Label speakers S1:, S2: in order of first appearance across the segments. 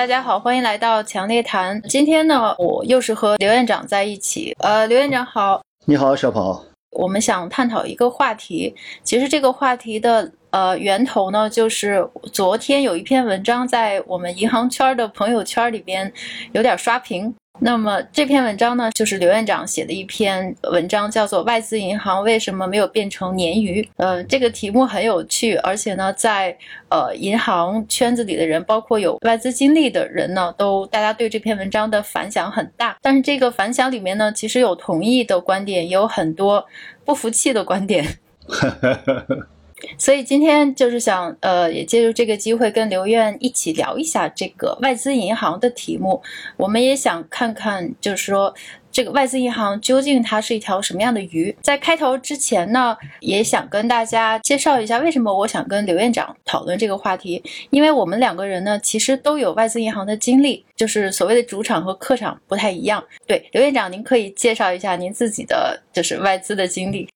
S1: 大家好，欢迎来到强烈谈。今天呢，我又是和刘院长在一起。呃，刘院长好，
S2: 你好，小跑。
S1: 我们想探讨一个话题，其实这个话题的呃源头呢，就是昨天有一篇文章在我们银行圈的朋友圈里边有点刷屏。那么这篇文章呢，就是刘院长写的一篇文章，叫做《外资银行为什么没有变成鲶鱼》。呃，这个题目很有趣，而且呢，在呃银行圈子里的人，包括有外资经历的人呢，都大家对这篇文章的反响很大。但是这个反响里面呢，其实有同意的观点，也有很多不服气的观点。所以今天就是想，呃，也借助这个机会跟刘院一起聊一下这个外资银行的题目。我们也想看看，就是说这个外资银行究竟它是一条什么样的鱼。在开头之前呢，也想跟大家介绍一下为什么我想跟刘院长讨论这个话题。因为我们两个人呢，其实都有外资银行的经历，就是所谓的主场和客场不太一样。对，刘院长，您可以介绍一下您自己的就是外资的经历。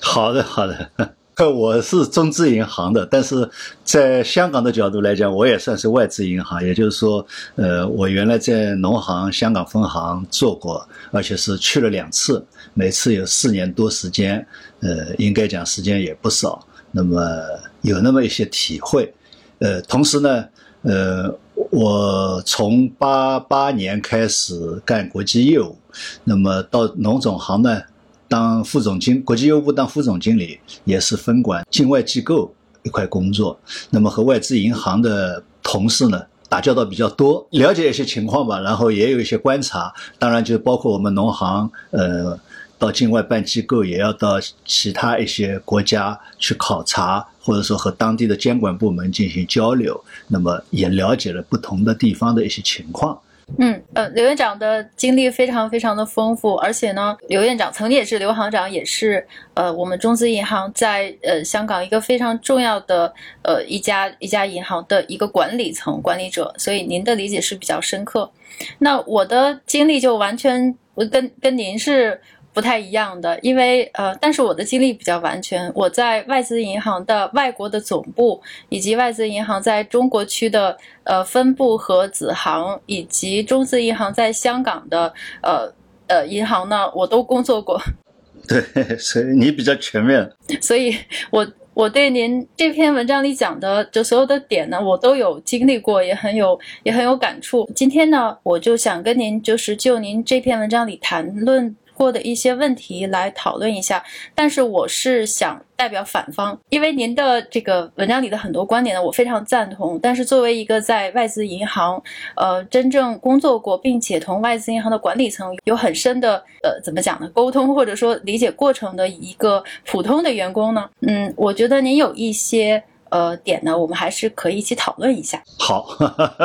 S2: 好的，好的。我是中资银行的，但是在香港的角度来讲，我也算是外资银行。也就是说，呃，我原来在农行香港分行做过，而且是去了两次，每次有四年多时间，呃，应该讲时间也不少。那么有那么一些体会，呃，同时呢，呃，我从八八年开始干国际业务，那么到农总行呢。当副总经国际业务部当副总经理，也是分管境外机构一块工作。那么和外资银行的同事呢，打交道比较多，了解一些情况吧。然后也有一些观察，当然就包括我们农行，呃，到境外办机构，也要到其他一些国家去考察，或者说和当地的监管部门进行交流。那么也了解了不同的地方的一些情况。
S1: 嗯呃，刘院长的经历非常非常的丰富，而且呢，刘院长曾经也是刘行长，也是呃我们中资银行在呃香港一个非常重要的呃一家一家银行的一个管理层管理者，所以您的理解是比较深刻。那我的经历就完全我跟跟您是。不太一样的，因为呃，但是我的经历比较完全。我在外资银行的外国的总部，以及外资银行在中国区的呃分部和子行，以及中资银行在香港的呃呃银行呢，我都工作过。
S2: 对，所以你比较全面。
S1: 所以我我对您这篇文章里讲的就所有的点呢，我都有经历过，也很有也很有感触。今天呢，我就想跟您就是就您这篇文章里谈论。过的一些问题来讨论一下，但是我是想代表反方，因为您的这个文章里的很多观点呢，我非常赞同。但是作为一个在外资银行，呃，真正工作过，并且同外资银行的管理层有很深的，呃，怎么讲呢？沟通或者说理解过程的一个普通的员工呢，嗯，我觉得您有一些呃点呢，我们还是可以一起讨论一下。
S2: 好，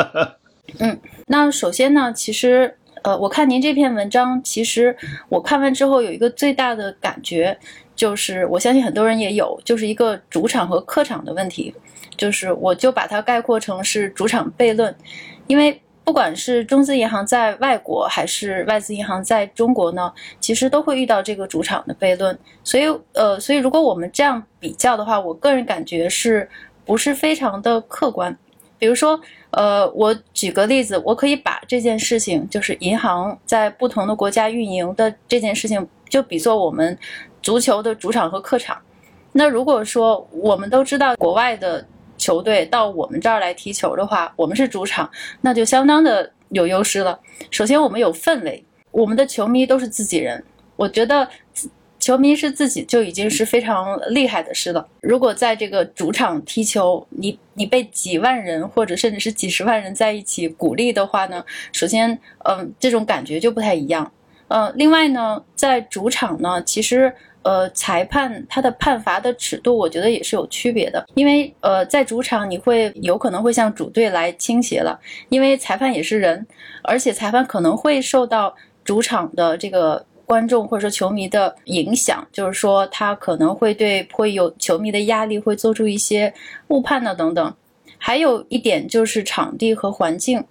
S1: 嗯，那首先呢，其实。呃，我看您这篇文章，其实我看完之后有一个最大的感觉，就是我相信很多人也有，就是一个主场和客场的问题，就是我就把它概括成是主场悖论，因为不管是中资银行在外国，还是外资银行在中国呢，其实都会遇到这个主场的悖论，所以呃，所以如果我们这样比较的话，我个人感觉是不是非常的客观？比如说，呃，我举个例子，我可以把这件事情，就是银行在不同的国家运营的这件事情，就比作我们足球的主场和客场。那如果说我们都知道国外的球队到我们这儿来踢球的话，我们是主场，那就相当的有优势了。首先，我们有氛围，我们的球迷都是自己人，我觉得。球迷是自己就已经是非常厉害的事了。如果在这个主场踢球，你你被几万人或者甚至是几十万人在一起鼓励的话呢？首先，嗯，这种感觉就不太一样。呃，另外呢，在主场呢，其实呃，裁判他的判罚的尺度，我觉得也是有区别的。因为呃，在主场你会有可能会向主队来倾斜了，因为裁判也是人，而且裁判可能会受到主场的这个。观众或者说球迷的影响，就是说他可能会对会有球迷的压力，会做出一些误判呢等等。还有一点就是场地和环境，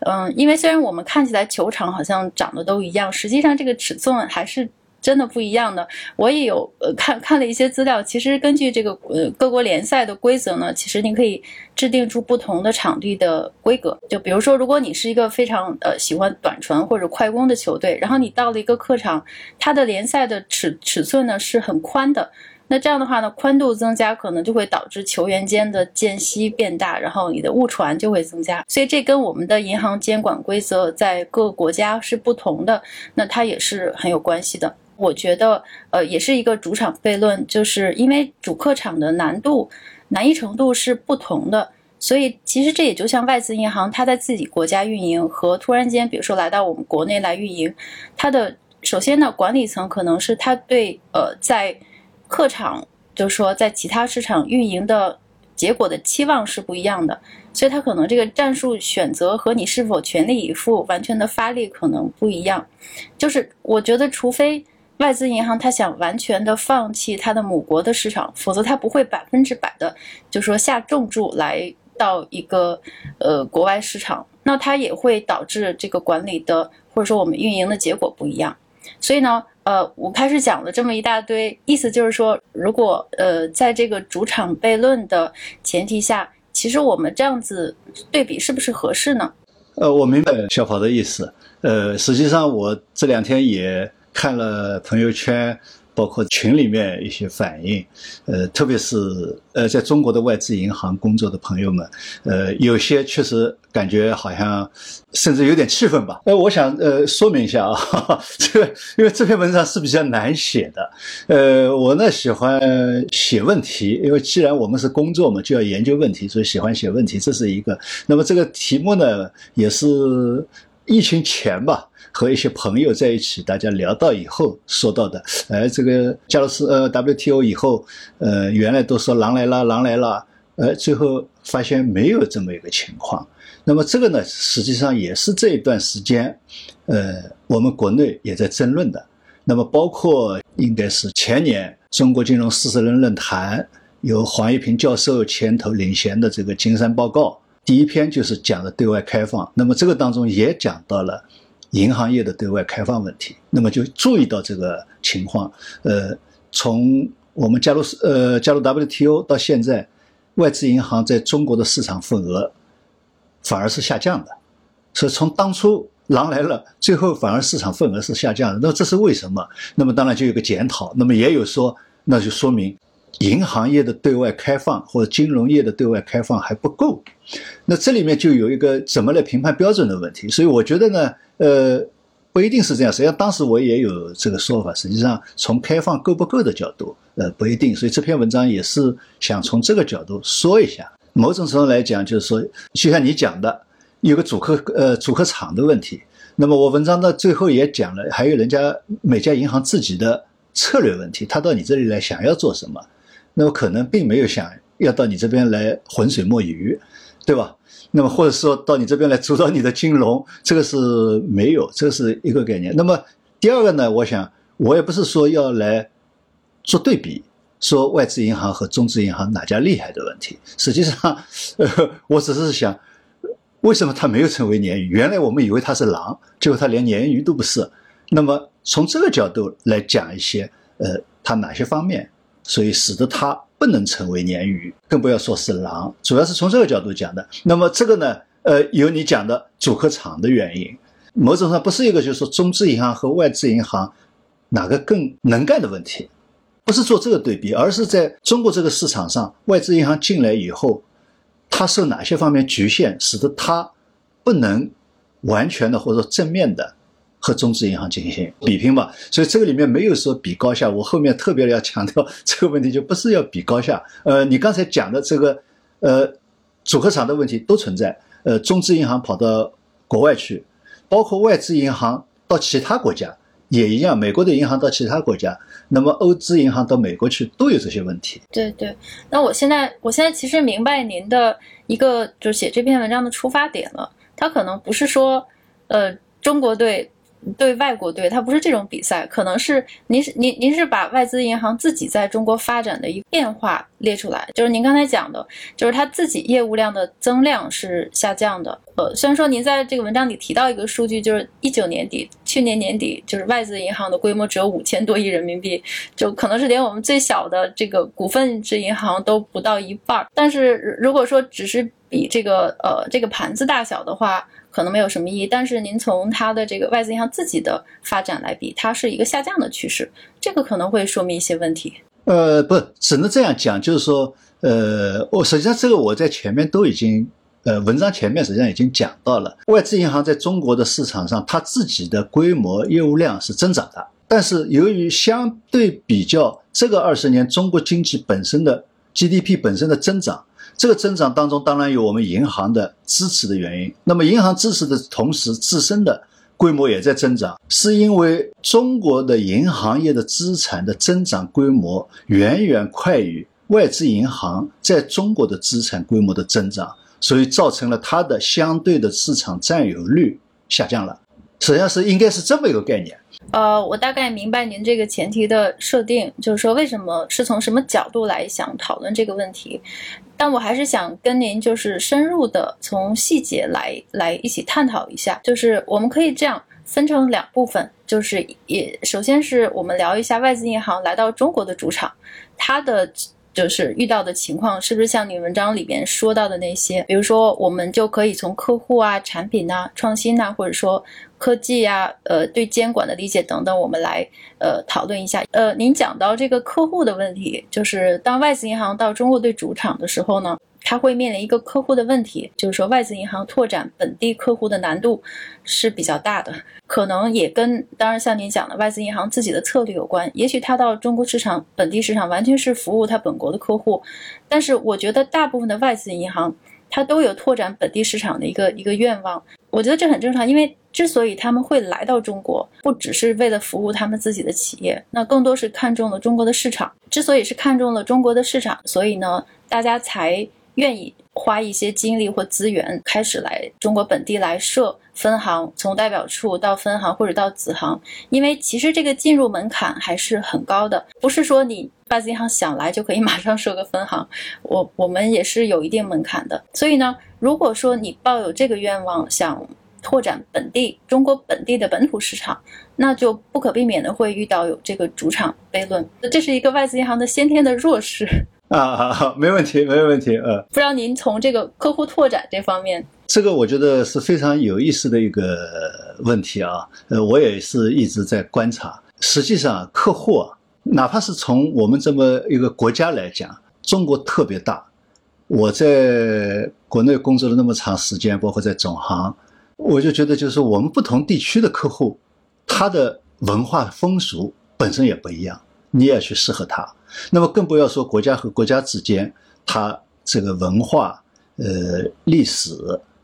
S1: 嗯，因为虽然我们看起来球场好像长得都一样，实际上这个尺寸还是真的不一样的。我也有呃看看了一些资料，其实根据这个呃各国联赛的规则呢，其实你可以制定出不同的场地的规格。就比如说，如果你是一个非常呃喜欢短传或者快攻的球队，然后你到了一个客场，它的联赛的尺尺寸呢是很宽的。那这样的话呢，宽度增加可能就会导致球员间的间隙变大，然后你的误传就会增加。所以这跟我们的银行监管规则在各个国家是不同的，那它也是很有关系的。我觉得，呃，也是一个主场悖论，就是因为主客场的难度、难易程度是不同的，所以其实这也就像外资银行，它在自己国家运营和突然间，比如说来到我们国内来运营，它的首先呢，管理层可能是他对呃在客场，就是说在其他市场运营的结果的期望是不一样的，所以他可能这个战术选择和你是否全力以赴、完全的发力可能不一样。就是我觉得，除非外资银行他想完全的放弃他的母国的市场，否则他不会百分之百的，就说下重注来到一个呃国外市场，那它也会导致这个管理的或者说我们运营的结果不一样。所以呢。呃，我开始讲了这么一大堆，意思就是说，如果呃，在这个主场悖论的前提下，其实我们这样子对比是不是合适呢？
S2: 呃，我明白小跑的意思。呃，实际上我这两天也看了朋友圈。包括群里面一些反应，呃，特别是呃，在中国的外资银行工作的朋友们，呃，有些确实感觉好像甚至有点气愤吧。呃，我想呃说明一下啊，这个因为这篇文章是比较难写的，呃，我呢喜欢写问题，因为既然我们是工作嘛，就要研究问题，所以喜欢写问题，这是一个。那么这个题目呢，也是疫情前吧。和一些朋友在一起，大家聊到以后说到的，哎，这个加入是呃 WTO 以后，呃，原来都说狼来了，狼来了，呃，最后发现没有这么一个情况。那么这个呢，实际上也是这一段时间，呃，我们国内也在争论的。那么包括应该是前年中国金融四十人论坛，由黄一平教授牵头领衔的这个金山报告，第一篇就是讲的对外开放。那么这个当中也讲到了。银行业的对外开放问题，那么就注意到这个情况。呃，从我们加入呃加入 WTO 到现在，外资银行在中国的市场份额反而是下降的。所以从当初狼来了，最后反而市场份额是下降的。那这是为什么？那么当然就有个检讨。那么也有说，那就说明银行业的对外开放或者金融业的对外开放还不够。那这里面就有一个怎么来评判标准的问题。所以我觉得呢。呃，不一定是这样。实际上，当时我也有这个说法。实际上，从开放够不够的角度，呃，不一定。所以这篇文章也是想从这个角度说一下。某种程度来讲，就是说，就像你讲的，有个主客呃主客场的问题。那么我文章的最后也讲了，还有人家每家银行自己的策略问题，他到你这里来想要做什么，那么可能并没有想要到你这边来浑水摸鱼，对吧？那么或者说到你这边来主导你的金融，这个是没有，这是一个概念。那么第二个呢？我想我也不是说要来做对比，说外资银行和中资银行哪家厉害的问题。实际上，呃，我只是想，为什么它没有成为鲶鱼？原来我们以为它是狼，结果它连鲶鱼都不是。那么从这个角度来讲一些，呃，它哪些方面，所以使得它。不能成为鲶鱼，更不要说是狼。主要是从这个角度讲的。那么这个呢，呃，有你讲的主客场的原因，某种上不是一个就是说中资银行和外资银行哪个更能干的问题，不是做这个对比，而是在中国这个市场上，外资银行进来以后，它受哪些方面局限，使得它不能完全的或者正面的。和中资银行进行比拼嘛，所以这个里面没有说比高下。我后面特别要强调这个问题，就不是要比高下。呃，你刚才讲的这个，呃，组合场的问题都存在。呃，中资银行跑到国外去，包括外资银行到其他国家也一样。美国的银行到其他国家，那么欧资银行到美国去都有这些问题。
S1: 对对，那我现在我现在其实明白您的一个就是写这篇文章的出发点了。他可能不是说，呃，中国队。对外国队，它不是这种比赛，可能是您是您您是把外资银行自己在中国发展的一个变化列出来，就是您刚才讲的，就是它自己业务量的增量是下降的。呃，虽然说您在这个文章里提到一个数据，就是一九年底，去年年底，就是外资银行的规模只有五千多亿人民币，就可能是连我们最小的这个股份制银行都不到一半。但是如果说只是比这个呃这个盘子大小的话，可能没有什么意义，但是您从它的这个外资银行自己的发展来比，它是一个下降的趋势，这个可能会说明一些问题。
S2: 呃，不，只能这样讲，就是说，呃，我实际上这个我在前面都已经，呃，文章前面实际上已经讲到了，外资银行在中国的市场上，它自己的规模业务量是增长的，但是由于相对比较这个二十年中国经济本身的 GDP 本身的增长。这个增长当中当然有我们银行的支持的原因。那么银行支持的同时，自身的规模也在增长，是因为中国的银行业的资产的增长规模远远快于外资银行在中国的资产规模的增长，所以造成了它的相对的市场占有率下降了。实际上是应该是这么一个概念。
S1: 呃，我大概明白您这个前提的设定，就是说为什么是从什么角度来想讨论这个问题，但我还是想跟您就是深入的从细节来来一起探讨一下，就是我们可以这样分成两部分，就是也首先是我们聊一下外资银行来到中国的主场，它的。就是遇到的情况是不是像你文章里边说到的那些？比如说，我们就可以从客户啊、产品呐、创新呐，或者说科技呀、呃，对监管的理解等等，我们来呃讨论一下。呃，您讲到这个客户的问题，就是当外资银行到中国队主场的时候呢？它会面临一个客户的问题，就是说外资银行拓展本地客户的难度是比较大的，可能也跟当然像您讲的外资银行自己的策略有关。也许它到中国市场本地市场完全是服务它本国的客户，但是我觉得大部分的外资银行它都有拓展本地市场的一个一个愿望。我觉得这很正常，因为之所以他们会来到中国，不只是为了服务他们自己的企业，那更多是看中了中国的市场。之所以是看中了中国的市场，所以呢，大家才。愿意花一些精力或资源，开始来中国本地来设分行，从代表处到分行或者到子行，因为其实这个进入门槛还是很高的，不是说你外资银行想来就可以 马上设个分行，我我们也是有一定门槛的。所以呢，如果说你抱有这个愿望，想拓展本地中国本地的本土市场，那就不可避免的会遇到有这个主场悖论，这是一个外资银行的先天的弱势。
S2: 啊，好，没问题，没问题，呃，
S1: 不知道您从这个客户拓展这方面，
S2: 这个我觉得是非常有意思的一个问题啊，呃，我也是一直在观察。实际上，客户啊，哪怕是从我们这么一个国家来讲，中国特别大。我在国内工作了那么长时间，包括在总行，我就觉得就是我们不同地区的客户，他的文化风俗本身也不一样，你也去适合他。那么更不要说国家和国家之间，它这个文化、呃历史，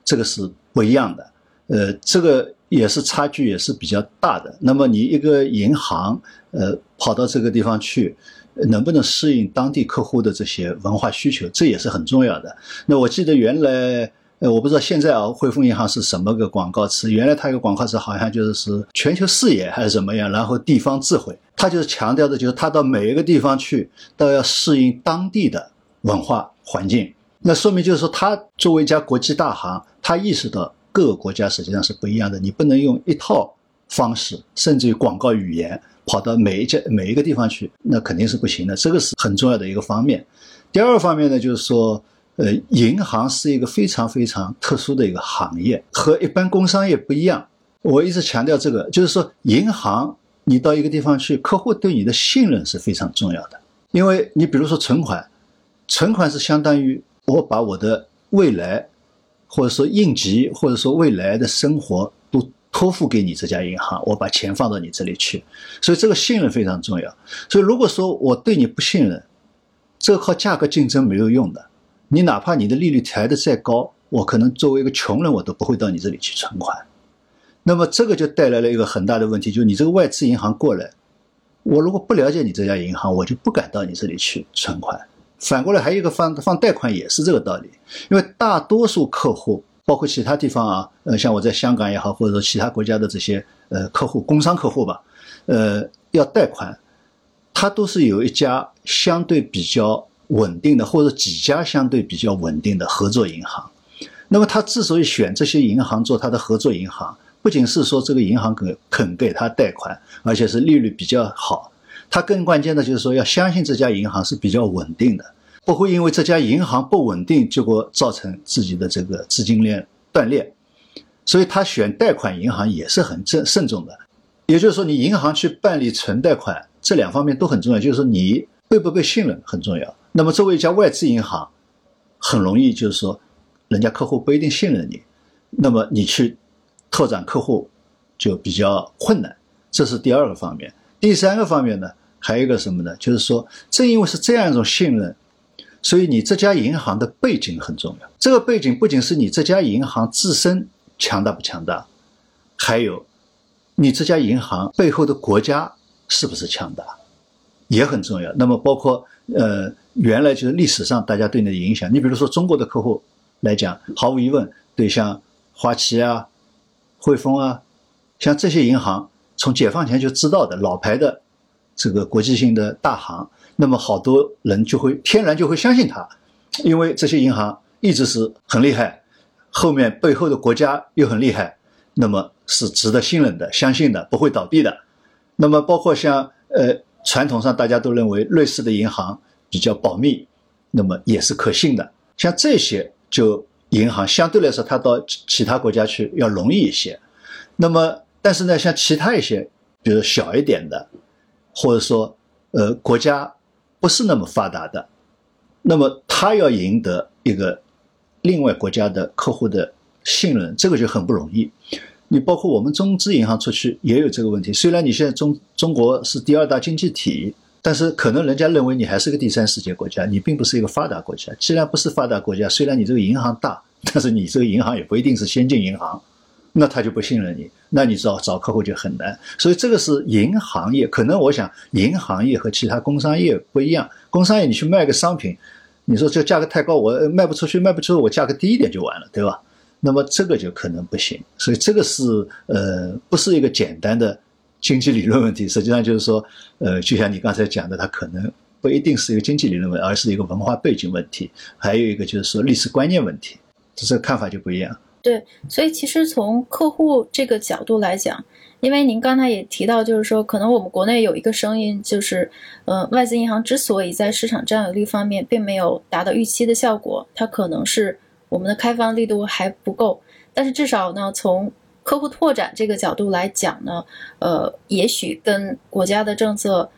S2: 这个是不一样的，呃，这个也是差距也是比较大的。那么你一个银行，呃，跑到这个地方去，能不能适应当地客户的这些文化需求，这也是很重要的。那我记得原来。呃，我不知道现在啊，汇丰银行是什么个广告词？原来它一个广告词好像就是是全球视野还是怎么样，然后地方智慧，它就是强调的就是它到每一个地方去都要适应当地的文化环境。那说明就是说，它作为一家国际大行，它意识到各个国家实际上是不一样的，你不能用一套方式，甚至于广告语言跑到每一家每一个地方去，那肯定是不行的。这个是很重要的一个方面。第二方面呢，就是说。呃，银行是一个非常非常特殊的一个行业，和一般工商业不一样。我一直强调这个，就是说，银行你到一个地方去，客户对你的信任是非常重要的。因为你比如说存款，存款是相当于我把我的未来，或者说应急，或者说未来的生活都托付给你这家银行，我把钱放到你这里去，所以这个信任非常重要。所以如果说我对你不信任，这个靠价格竞争没有用的。你哪怕你的利率抬得再高，我可能作为一个穷人，我都不会到你这里去存款。那么这个就带来了一个很大的问题，就是你这个外资银行过来，我如果不了解你这家银行，我就不敢到你这里去存款。反过来还有一个放放贷款也是这个道理，因为大多数客户包括其他地方啊，呃，像我在香港也好，或者说其他国家的这些呃客户，工商客户吧，呃，要贷款，他都是有一家相对比较稳定的，或者几家相对比较稳定的合作银行。那么他之所以选这些银行做他的合作银行，不仅是说这个银行肯肯给他贷款，而且是利率比较好。他更关键的就是说要相信这家银行是比较稳定的，不会因为这家银行不稳定，结果造成自己的这个资金链断裂。所以他选贷款银行也是很慎慎重的。也就是说，你银行去办理存贷款，这两方面都很重要。就是说，你被不被信任很重要。那么作为一家外资银行，很容易就是说。人家客户不一定信任你，那么你去拓展客户就比较困难，这是第二个方面。第三个方面呢，还有一个什么呢？就是说，正因为是这样一种信任，所以你这家银行的背景很重要。这个背景不仅是你这家银行自身强大不强大，还有你这家银行背后的国家是不是强大，也很重要。那么包括呃，原来就是历史上大家对你的影响，你比如说中国的客户。来讲，毫无疑问，对像花旗啊、汇丰啊，像这些银行，从解放前就知道的老牌的这个国际性的大行，那么好多人就会天然就会相信它，因为这些银行一直是很厉害，后面背后的国家又很厉害，那么是值得信任的、相信的，不会倒闭的。那么包括像呃传统上大家都认为瑞士的银行比较保密，那么也是可信的，像这些。就银行相对来说，它到其他国家去要容易一些。那么，但是呢，像其他一些，比如小一点的，或者说呃国家不是那么发达的，那么他要赢得一个另外国家的客户的信任，这个就很不容易。你包括我们中资银行出去也有这个问题。虽然你现在中中国是第二大经济体。但是可能人家认为你还是个第三世界国家，你并不是一个发达国家。既然不是发达国家，虽然你这个银行大，但是你这个银行也不一定是先进银行，那他就不信任你，那你找找客户就很难。所以这个是银行业，可能我想银行业和其他工商业不一样。工商业你去卖个商品，你说这价格太高，我卖不出去，卖不出去，我价格低一点就完了，对吧？那么这个就可能不行。所以这个是呃，不是一个简单的。经济理论问题，实际上就是说，呃，就像你刚才讲的，它可能不一定是一个经济理论问，而是一个文化背景问题，还有一个就是说历史观念问题，这个看法就不一样。
S1: 对，所以其实从客户这个角度来讲，因为您刚才也提到，就是说，可能我们国内有一个声音，就是，呃，外资银行之所以在市场占有率方面并没有达到预期的效果，它可能是我们的开放力度还不够，但是至少呢，从客户拓展这个角度来讲呢，呃，也许跟国家的政策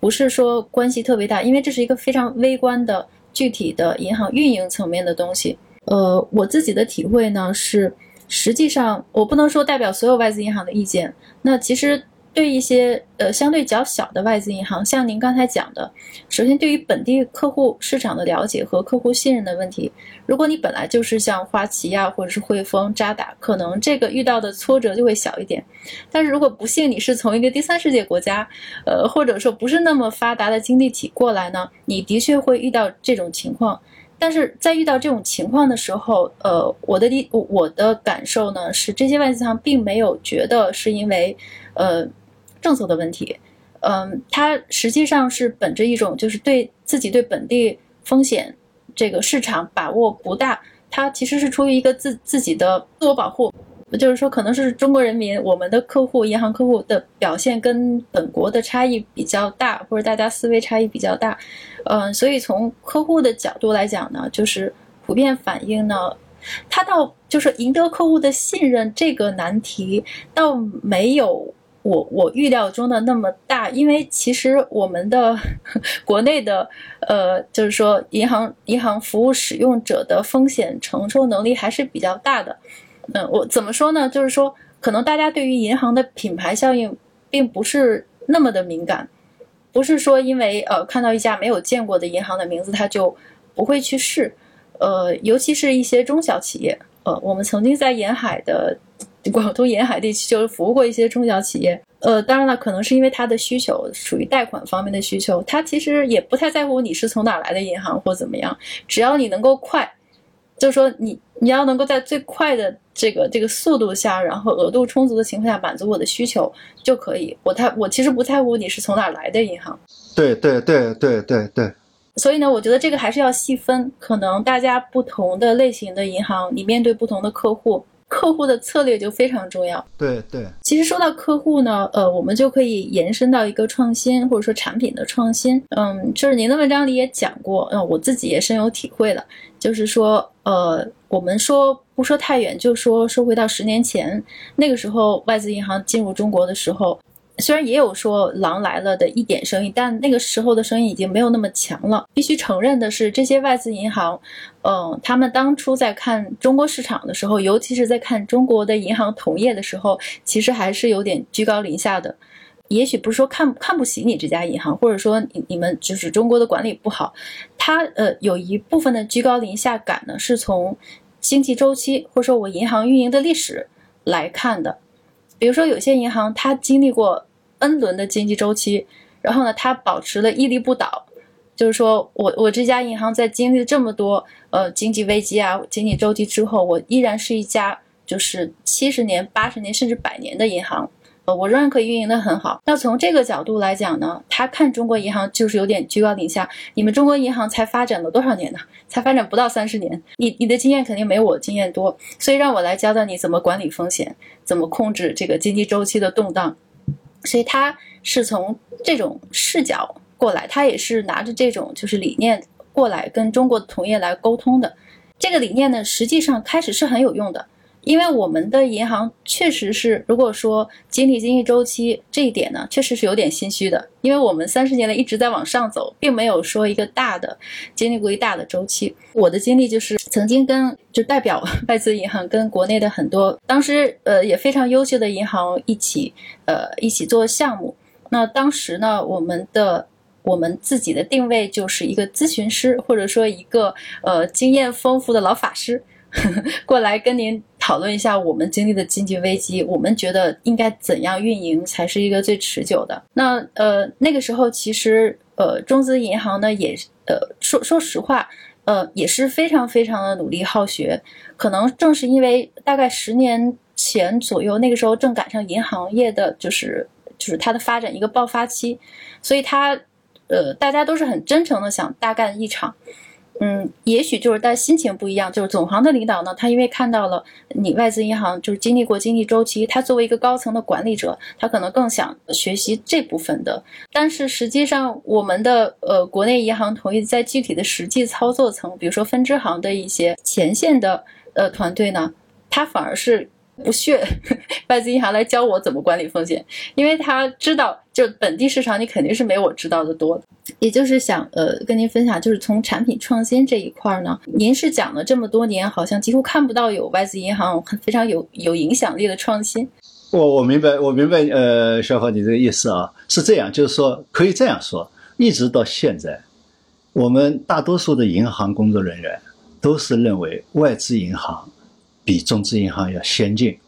S1: 不是说关系特别大，因为这是一个非常微观的具体的银行运营层面的东西。呃，我自己的体会呢是，实际上我不能说代表所有外资银行的意见，那其实。对一些呃相对较小的外资银行，像您刚才讲的，首先对于本地客户市场的了解和客户信任的问题，如果你本来就是像花旗呀或者是汇丰、渣打，可能这个遇到的挫折就会小一点。但是如果不幸你是从一个第三世界国家，呃或者说不是那么发达的经济体过来呢，你的确会遇到这种情况。但是在遇到这种情况的时候，呃，我的第我的感受呢是，这些外资银行并没有觉得是因为，呃。政策的问题，嗯，它实际上是本着一种就是对自己对本地风险这个市场把握不大，它其实是出于一个自自己的自我保护，就是说可能是中国人民我们的客户银行客户的表现跟本国的差异比较大，或者大家思维差异比较大，嗯，所以从客户的角度来讲呢，就是普遍反映呢，他倒就是赢得客户的信任这个难题倒没有。我我预料中的那么大，因为其实我们的 国内的呃，就是说银行银行服务使用者的风险承受能力还是比较大的。嗯，我怎么说呢？就是说，可能大家对于银行的品牌效应并不是那么的敏感，不是说因为呃看到一家没有见过的银行的名字，他就不会去试。呃，尤其是一些中小企业，呃，我们曾经在沿海的。广东沿海地区就是服务过一些中小企业，呃，当然了，可能是因为他的需求属于贷款方面的需求，他其实也不太在乎你是从哪来的银行或怎么样，只要你能够快，就是说你你要能够在最快的这个这个速度下，然后额度充足的情况下满足我的需求就可以。我太我其实不在乎你是从哪儿来的银行。
S2: 对对对对对对。
S1: 所以呢，我觉得这个还是要细分，可能大家不同的类型的银行，你面对不同的客户。客户的策略就非常重要。
S2: 对对，
S1: 其实说到客户呢，呃，我们就可以延伸到一个创新，或者说产品的创新。嗯，就是您的文章里也讲过，嗯，我自己也深有体会了。就是说，呃，我们说不说太远，就说说回到十年前，那个时候外资银行进入中国的时候。虽然也有说狼来了的一点声音，但那个时候的声音已经没有那么强了。必须承认的是，这些外资银行，嗯，他们当初在看中国市场的时候，尤其是在看中国的银行同业的时候，其实还是有点居高临下的。也许不是说看看不起你这家银行，或者说你你们就是中国的管理不好，他呃有一部分的居高临下感呢，是从经济周期或者说我银行运营的历史来看的。比如说，有些银行它经历过 N 轮的经济周期，然后呢，它保持了屹立不倒。就是说我我这家银行在经历这么多呃经济危机啊、经济周期之后，我依然是一家就是七十年、八十年甚至百年的银行。呃，我仍然可以运营的很好。那从这个角度来讲呢，他看中国银行就是有点居高临下。你们中国银行才发展了多少年呢？才发展不到三十年。你你的经验肯定没我经验多，所以让我来教教你怎么管理风险，怎么控制这个经济周期的动荡。所以他是从这种视角过来，他也是拿着这种就是理念过来跟中国的同业来沟通的。这个理念呢，实际上开始是很有用的。因为我们的银行确实是，如果说经历经济周期这一点呢，确实是有点心虚的。因为我们三十年来一直在往上走，并没有说一个大的经历过一大的周期。我的经历就是曾经跟就代表外资银行跟国内的很多当时呃也非常优秀的银行一起呃一起做项目。那当时呢，我们的我们自己的定位就是一个咨询师，或者说一个呃经验丰富的老法师。过来跟您讨论一下我们经历的经济危机，我们觉得应该怎样运营才是一个最持久的？那呃那个时候其实呃中资银行呢也呃说说实话呃也是非常非常的努力好学，可能正是因为大概十年前左右那个时候正赶上银行业的就是就是它的发展一个爆发期，所以它呃大家都是很真诚的想大干一场。嗯，也许就是但心情不一样。就是总行的领导呢，他因为看到了你外资银行就是经历过经济周期，他作为一个高层的管理者，他可能更想学习这部分的。但是实际上，我们的呃国内银行同意在具体的实际操作层，比如说分支行的一些前线的呃团队呢，他反而是。不屑外资银行来教我怎么管理风险，因为他知道，就本地市场你肯定是没我知道的多。也就是想呃跟您分享，就是从产品创新这一块呢，您是讲了这么多年，好像几乎看不到有外资银行非常有有影响力的创新。
S2: 我我明白，我明白，呃，小华你这个意思啊，是这样，就是说可以这样说，一直到现在，我们大多数的银行工作人员都是认为外资银行。比中资银行要先进，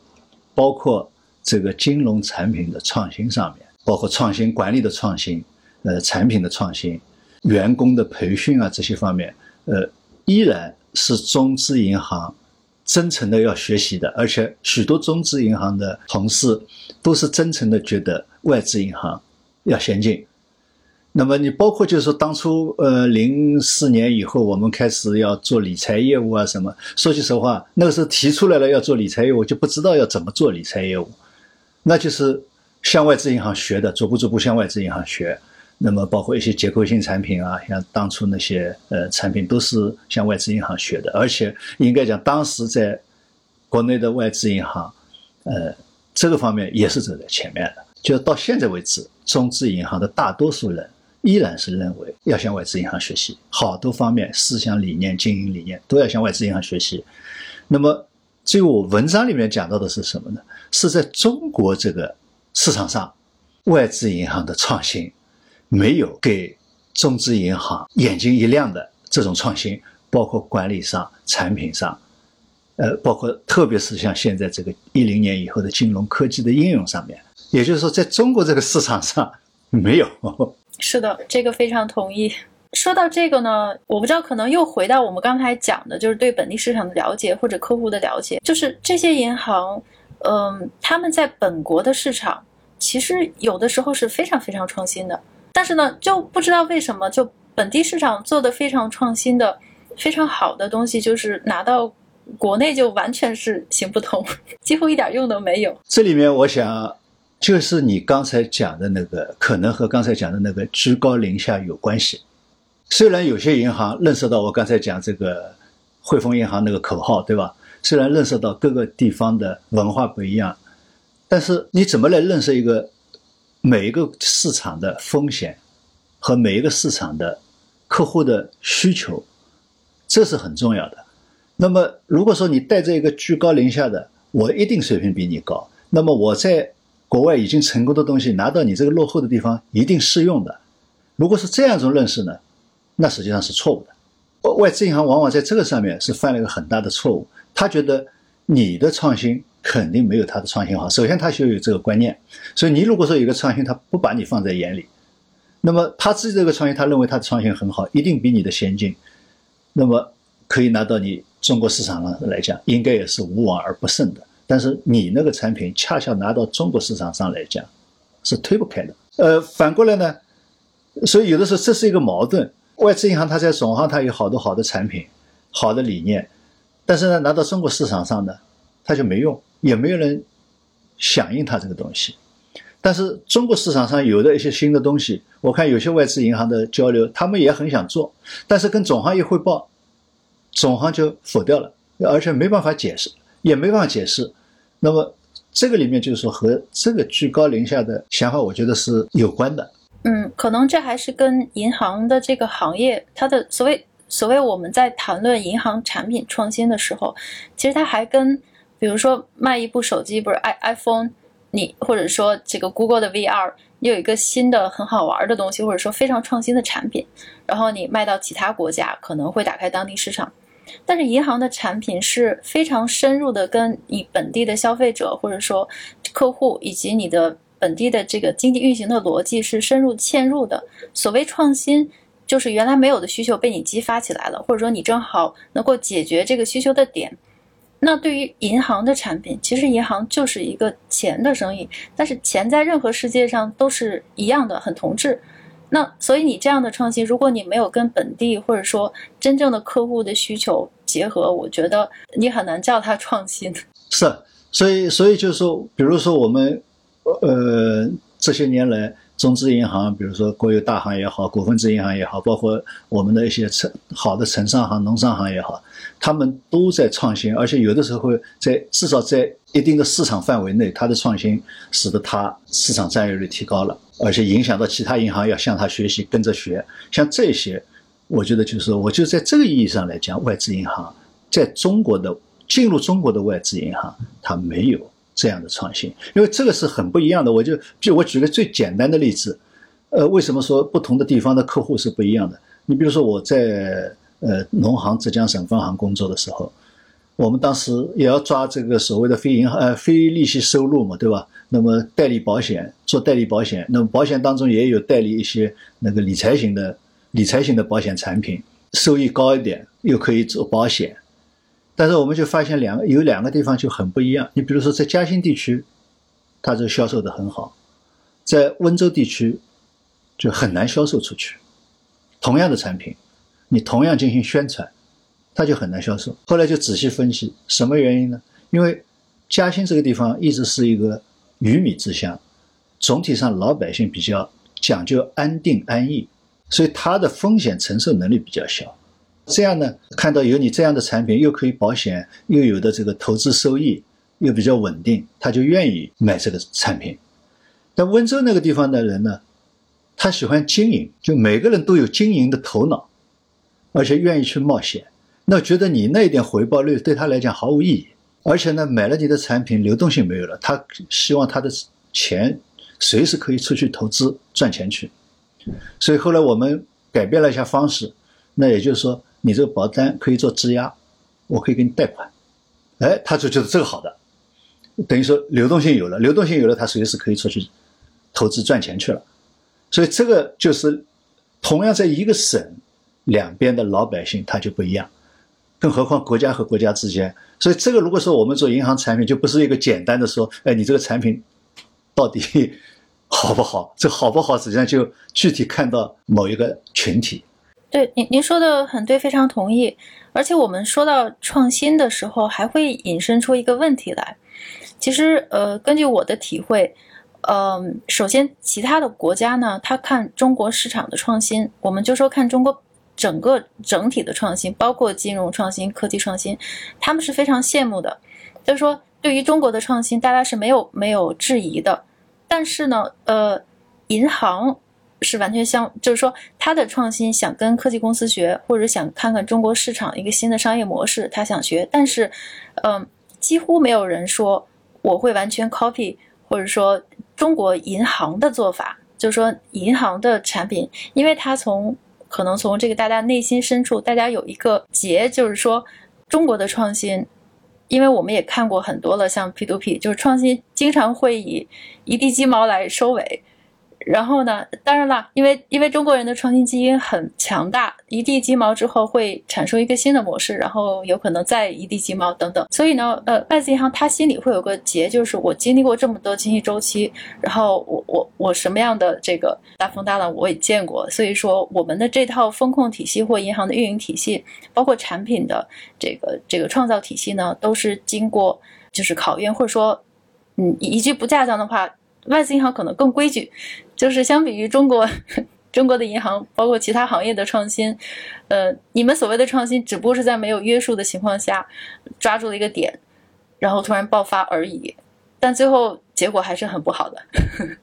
S2: 包括这个金融产品的创新上面，包括创新管理的创新，呃，产品的创新，员工的培训啊这些方面，呃，依然是中资银行真诚的要学习的，而且许多中资银行的同事都是真诚的觉得外资银行要先进。那么你包括就是说，当初呃零四年以后，我们开始要做理财业务啊什么。说句实话，那个时候提出来了要做理财业务，就不知道要怎么做理财业务，那就是向外资银行学的，逐步逐步向外资银行学。那么包括一些结构性产品啊，像当初那些呃产品都是向外资银行学的，而且应该讲当时在国内的外资银行，呃这个方面也是走在前面的。就到现在为止，中资银行的大多数人。依然是认为要向外资银行学习，好多方面思想理念、经营理念都要向外资银行学习。那么，这个我文章里面讲到的是什么呢？是在中国这个市场上，外资银行的创新没有给中资银行眼睛一亮的这种创新，包括管理上、产品上，呃，包括特别是像现在这个一零年以后的金融科技的应用上面，也就是说，在中国这个市场上没有。
S1: 是的，这个非常同意。说到这个呢，我不知道，可能又回到我们刚才讲的，就是对本地市场的了解或者客户的了解，就是这些银行，嗯，他们在本国的市场其实有的时候是非常非常创新的，但是呢，就不知道为什么，就本地市场做的非常创新的、非常好的东西，就是拿到国内就完全是行不通，几乎一点用都没有。
S2: 这里面我想，就是你刚才讲的那个，可能和刚才讲的那个居高临下有关系。虽然有些银行认识到我刚才讲这个汇丰银行那个口号，对吧？虽然认识到各个地方的文化不一样，但是你怎么来认识一个每一个市场的风险和每一个市场的客户的需求，这是很重要的。那么，如果说你带着一个居高临下的，我一定水平比你高，那么我在国外已经成功的东西拿到你这个落后的地方一定适用的。如果是这样一种认识呢？那实际上是错误的，外资银行往往在这个上面是犯了一个很大的错误。他觉得你的创新肯定没有他的创新好。首先，他就有这个观念，所以你如果说有个创新，他不把你放在眼里，那么他自己这个创新，他认为他的创新很好，一定比你的先进，那么可以拿到你中国市场上来讲，应该也是无往而不胜的。但是你那个产品恰恰拿到中国市场上来讲，是推不开的。呃，反过来呢，所以有的时候这是一个矛盾。外资银行它在总行它有好多好的产品，好的理念，但是呢拿到中国市场上呢，它就没用，也没有人响应它这个东西。但是中国市场上有的一些新的东西，我看有些外资银行的交流，他们也很想做，但是跟总行一汇报，总行就否掉了，而且没办法解释，也没办法解释。那么这个里面就是说和这个居高临下的想法，我觉得是有关的。
S1: 嗯，可能这还是跟银行的这个行业，它的所谓所谓我们在谈论银行产品创新的时候，其实它还跟，比如说卖一部手机，不是 i iPhone，你或者说这个 Google 的 VR，你有一个新的很好玩的东西，或者说非常创新的产品，然后你卖到其他国家，可能会打开当地市场，但是银行的产品是非常深入的跟你本地的消费者或者说客户以及你的。本地的这个经济运行的逻辑是深入嵌入的。所谓创新，就是原来没有的需求被你激发起来了，或者说你正好能够解决这个需求的点。那对于银行的产品，其实银行就是一个钱的生意，但是钱在任何世界上都是一样的，很同质。那所以你这样的创新，如果你没有跟本地或者说真正的客户的需求结合，我觉得你很难叫它创新。
S2: 是，所以所以就是说，比如说我们。呃，这些年来，中资银行，比如说国有大行也好，股份制银行也好，包括我们的一些城好的城商行、农商行也好，他们都在创新，而且有的时候会在至少在一定的市场范围内，它的创新使得它市场占有率提高了，而且影响到其他银行要向他学习，跟着学。像这些，我觉得就是，我就在这个意义上来讲，外资银行在中国的进入中国的外资银行，它没有。这样的创新，因为这个是很不一样的。我就就我举个最简单的例子，呃，为什么说不同的地方的客户是不一样的？你比如说我在呃农行浙江省分行工作的时候，我们当时也要抓这个所谓的非银行呃非利息收入嘛，对吧？那么代理保险做代理保险，那么保险当中也有代理一些那个理财型的理财型的保险产品，收益高一点，又可以做保险。但是我们就发现两个有两个地方就很不一样。你比如说在嘉兴地区，它这销售的很好，在温州地区就很难销售出去。同样的产品，你同样进行宣传，它就很难销售。后来就仔细分析，什么原因呢？因为嘉兴这个地方一直是一个鱼米之乡，总体上老百姓比较讲究安定安逸，所以它的风险承受能力比较小。这样呢，看到有你这样的产品，又可以保险，又有的这个投资收益，又比较稳定，他就愿意买这个产品。但温州那个地方的人呢，他喜欢经营，就每个人都有经营的头脑，而且愿意去冒险。那觉得你那一点回报率对他来讲毫无意义，而且呢，买了你的产品，流动性没有了，他希望他的钱随时可以出去投资赚钱去。所以后来我们改变了一下方式，那也就是说。你这个保单可以做质押，我可以给你贷款，哎，他就觉得这个好的，等于说流动性有了，流动性有了，他随时可以出去投资赚钱去了，所以这个就是同样在一个省，两边的老百姓他就不一样，更何况国家和国家之间。所以这个如果说我们做银行产品，就不是一个简单的说，哎，你这个产品到底好不好？这好不好，实际上就具体看到某一个群体。
S1: 对，您您说的很对，非常同意。而且我们说到创新的时候，还会引申出一个问题来。其实，呃，根据我的体会，嗯，首先，其他的国家呢，他看中国市场的创新，我们就说看中国整个整体的创新，包括金融创新、科技创新，他们是非常羡慕的。就是说，对于中国的创新，大家是没有没有质疑的。但是呢，呃，银行。是完全相，就是说他的创新想跟科技公司学，或者想看看中国市场一个新的商业模式，他想学，但是，嗯，几乎没有人说我会完全 copy，或者说中国银行的做法，就是说银行的产品，因为他从可能从这个大家内心深处，大家有一个结，就是说中国的创新，因为我们也看过很多了，像 P to P，就是创新经常会以一地鸡毛来收尾。然后呢？当然了，因为因为中国人的创新基因很强大，一地鸡毛之后会产生一个新的模式，然后有可能再一地鸡毛等等。所以呢，呃，外资银行它心里会有个结，就是我经历过这么多经济周期，然后我我我什么样的这个大风大浪我也见过，所以说我们的这套风控体系或银行的运营体系，包括产品的这个这个创造体系呢，都是经过就是考验，或者说，嗯，一句不恰当的话。外资银行可能更规矩，就是相比于中国，中国的银行包括其他行业的创新，呃，你们所谓的创新只不过是在没有约束的情况下抓住了一个点，然后突然爆发而已，但最后结果还是很不好的。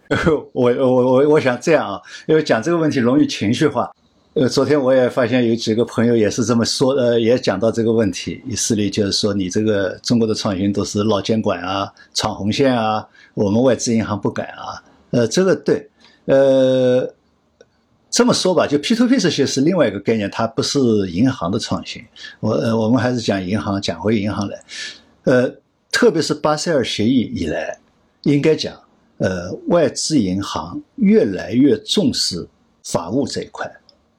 S2: 我我我我想这样啊，因为讲这个问题容易情绪化。呃，昨天我也发现有几个朋友也是这么说，呃，也讲到这个问题，意思里就是说你这个中国的创新都是绕监管啊，闯红线啊。我们外资银行不敢啊，呃，这个对，呃，这么说吧，就 P to P 这些是另外一个概念，它不是银行的创新。我呃，我们还是讲银行，讲回银行来，呃，特别是巴塞尔协议以来，应该讲，呃，外资银行越来越重视法务这一块，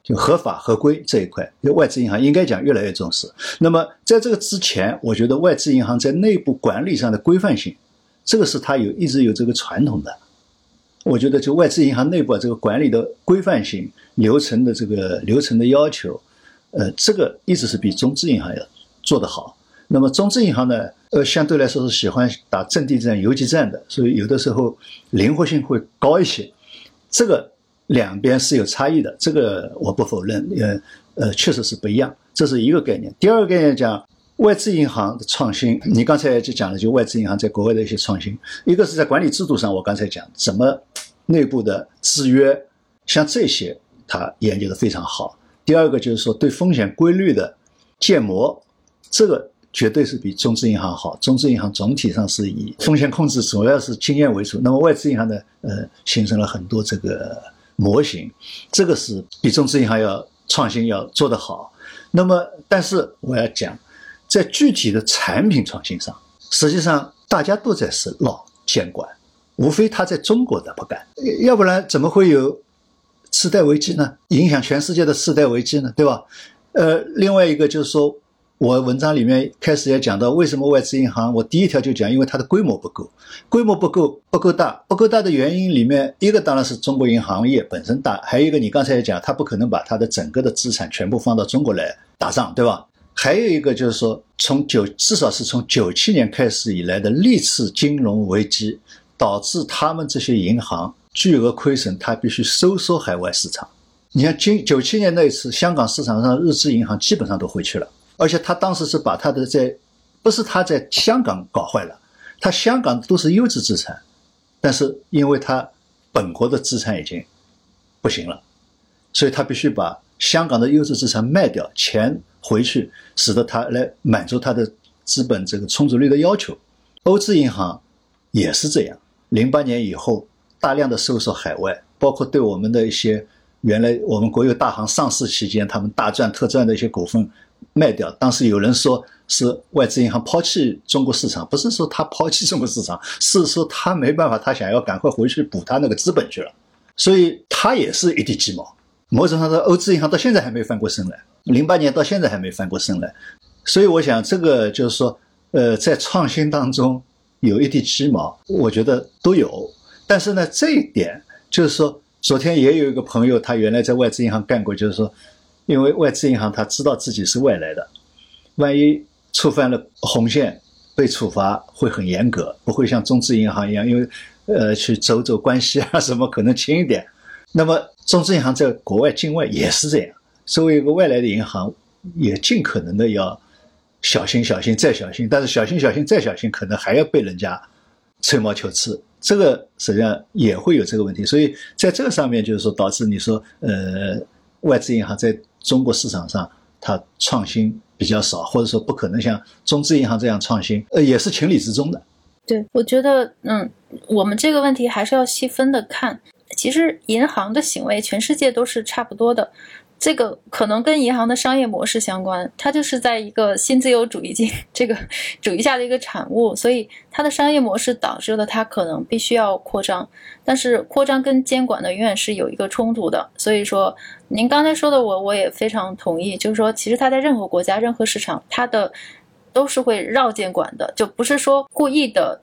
S2: 就合法合规这一块，外资银行应该讲越来越重视。那么在这个之前，我觉得外资银行在内部管理上的规范性。这个是它有一直有这个传统的，我觉得就外资银行内部啊这个管理的规范性、流程的这个流程的要求，呃，这个一直是比中资银行要做得好。那么中资银行呢，呃，相对来说是喜欢打阵地战、游击战的，所以有的时候灵活性会高一些。这个两边是有差异的，这个我不否认，呃呃，确实是不一样，这是一个概念。第二个概念讲。外资银行的创新，你刚才就讲了，就外资银行在国外的一些创新，一个是在管理制度上，我刚才讲怎么内部的制约，像这些他研究的非常好。第二个就是说对风险规律的建模，这个绝对是比中资银行好。中资银行总体上是以风险控制主要是经验为主，那么外资银行呢，呃，形成了很多这个模型，这个是比中资银行要创新要做得好。那么，但是我要讲。在具体的产品创新上，实际上大家都在是闹监管，无非他在中国的不干，要不然怎么会有次贷危机呢？影响全世界的次贷危机呢？对吧？呃，另外一个就是说，我文章里面开始也讲到，为什么外资银行？我第一条就讲，因为它的规模不够，规模不够，不够大，不够大的原因里面，一个当然是中国银行业本身大，还有一个你刚才也讲，它不可能把它的整个的资产全部放到中国来打仗，对吧？还有一个就是说，从九至少是从九七年开始以来的历次金融危机，导致他们这些银行巨额亏损，它必须收缩海外市场。你看，今九七年那一次，香港市场上日资银行基本上都回去了，而且他当时是把他的在，不是他在香港搞坏了，他香港都是优质资产，但是因为他本国的资产已经不行了，所以他必须把香港的优质资产卖掉，钱。回去，使得他来满足他的资本这个充足率的要求。欧资银行也是这样。零八年以后，大量的收缩海外，包括对我们的一些原来我们国有大行上市期间他们大赚特赚的一些股份卖掉。当时有人说是外资银行抛弃中国市场，不是说他抛弃中国市场，是说他没办法，他想要赶快回去补他那个资本去了。所以他也是一地鸡毛。某种程度上，欧资银行到现在还没翻过身来，零八年到现在还没翻过身来。所以我想，这个就是说，呃，在创新当中有一地鸡毛，我觉得都有。但是呢，这一点就是说，昨天也有一个朋友，他原来在外资银行干过，就是说，因为外资银行他知道自己是外来的，万一触犯了红线，被处罚会很严格，不会像中资银行一样，因为呃去走走关系啊什么可能轻一点。那么中资银行在国外境外也是这样，作为一个外来的银行，也尽可能的要。小心，小心，再小心。但是小心，小心，再小心，可能还要被人家吹毛求疵。这个实际上也会有这个问题。所以在这个上面，就是说导致你说，呃，外资银行在中国市场上它创新比较少，或者说不可能像中资银行这样创新，呃，也是情理之中的。
S1: 对，我觉得，嗯，我们这个问题还是要细分的看。其实银行的行为，全世界都是差不多的。这个可能跟银行的商业模式相关，它就是在一个新自由主义经 这个主义下的一个产物，所以它的商业模式导致了它可能必须要扩张，但是扩张跟监管呢永远是有一个冲突的。所以说，您刚才说的我我也非常同意，就是说，其实它在任何国家、任何市场，它的都是会绕监管的，就不是说故意的。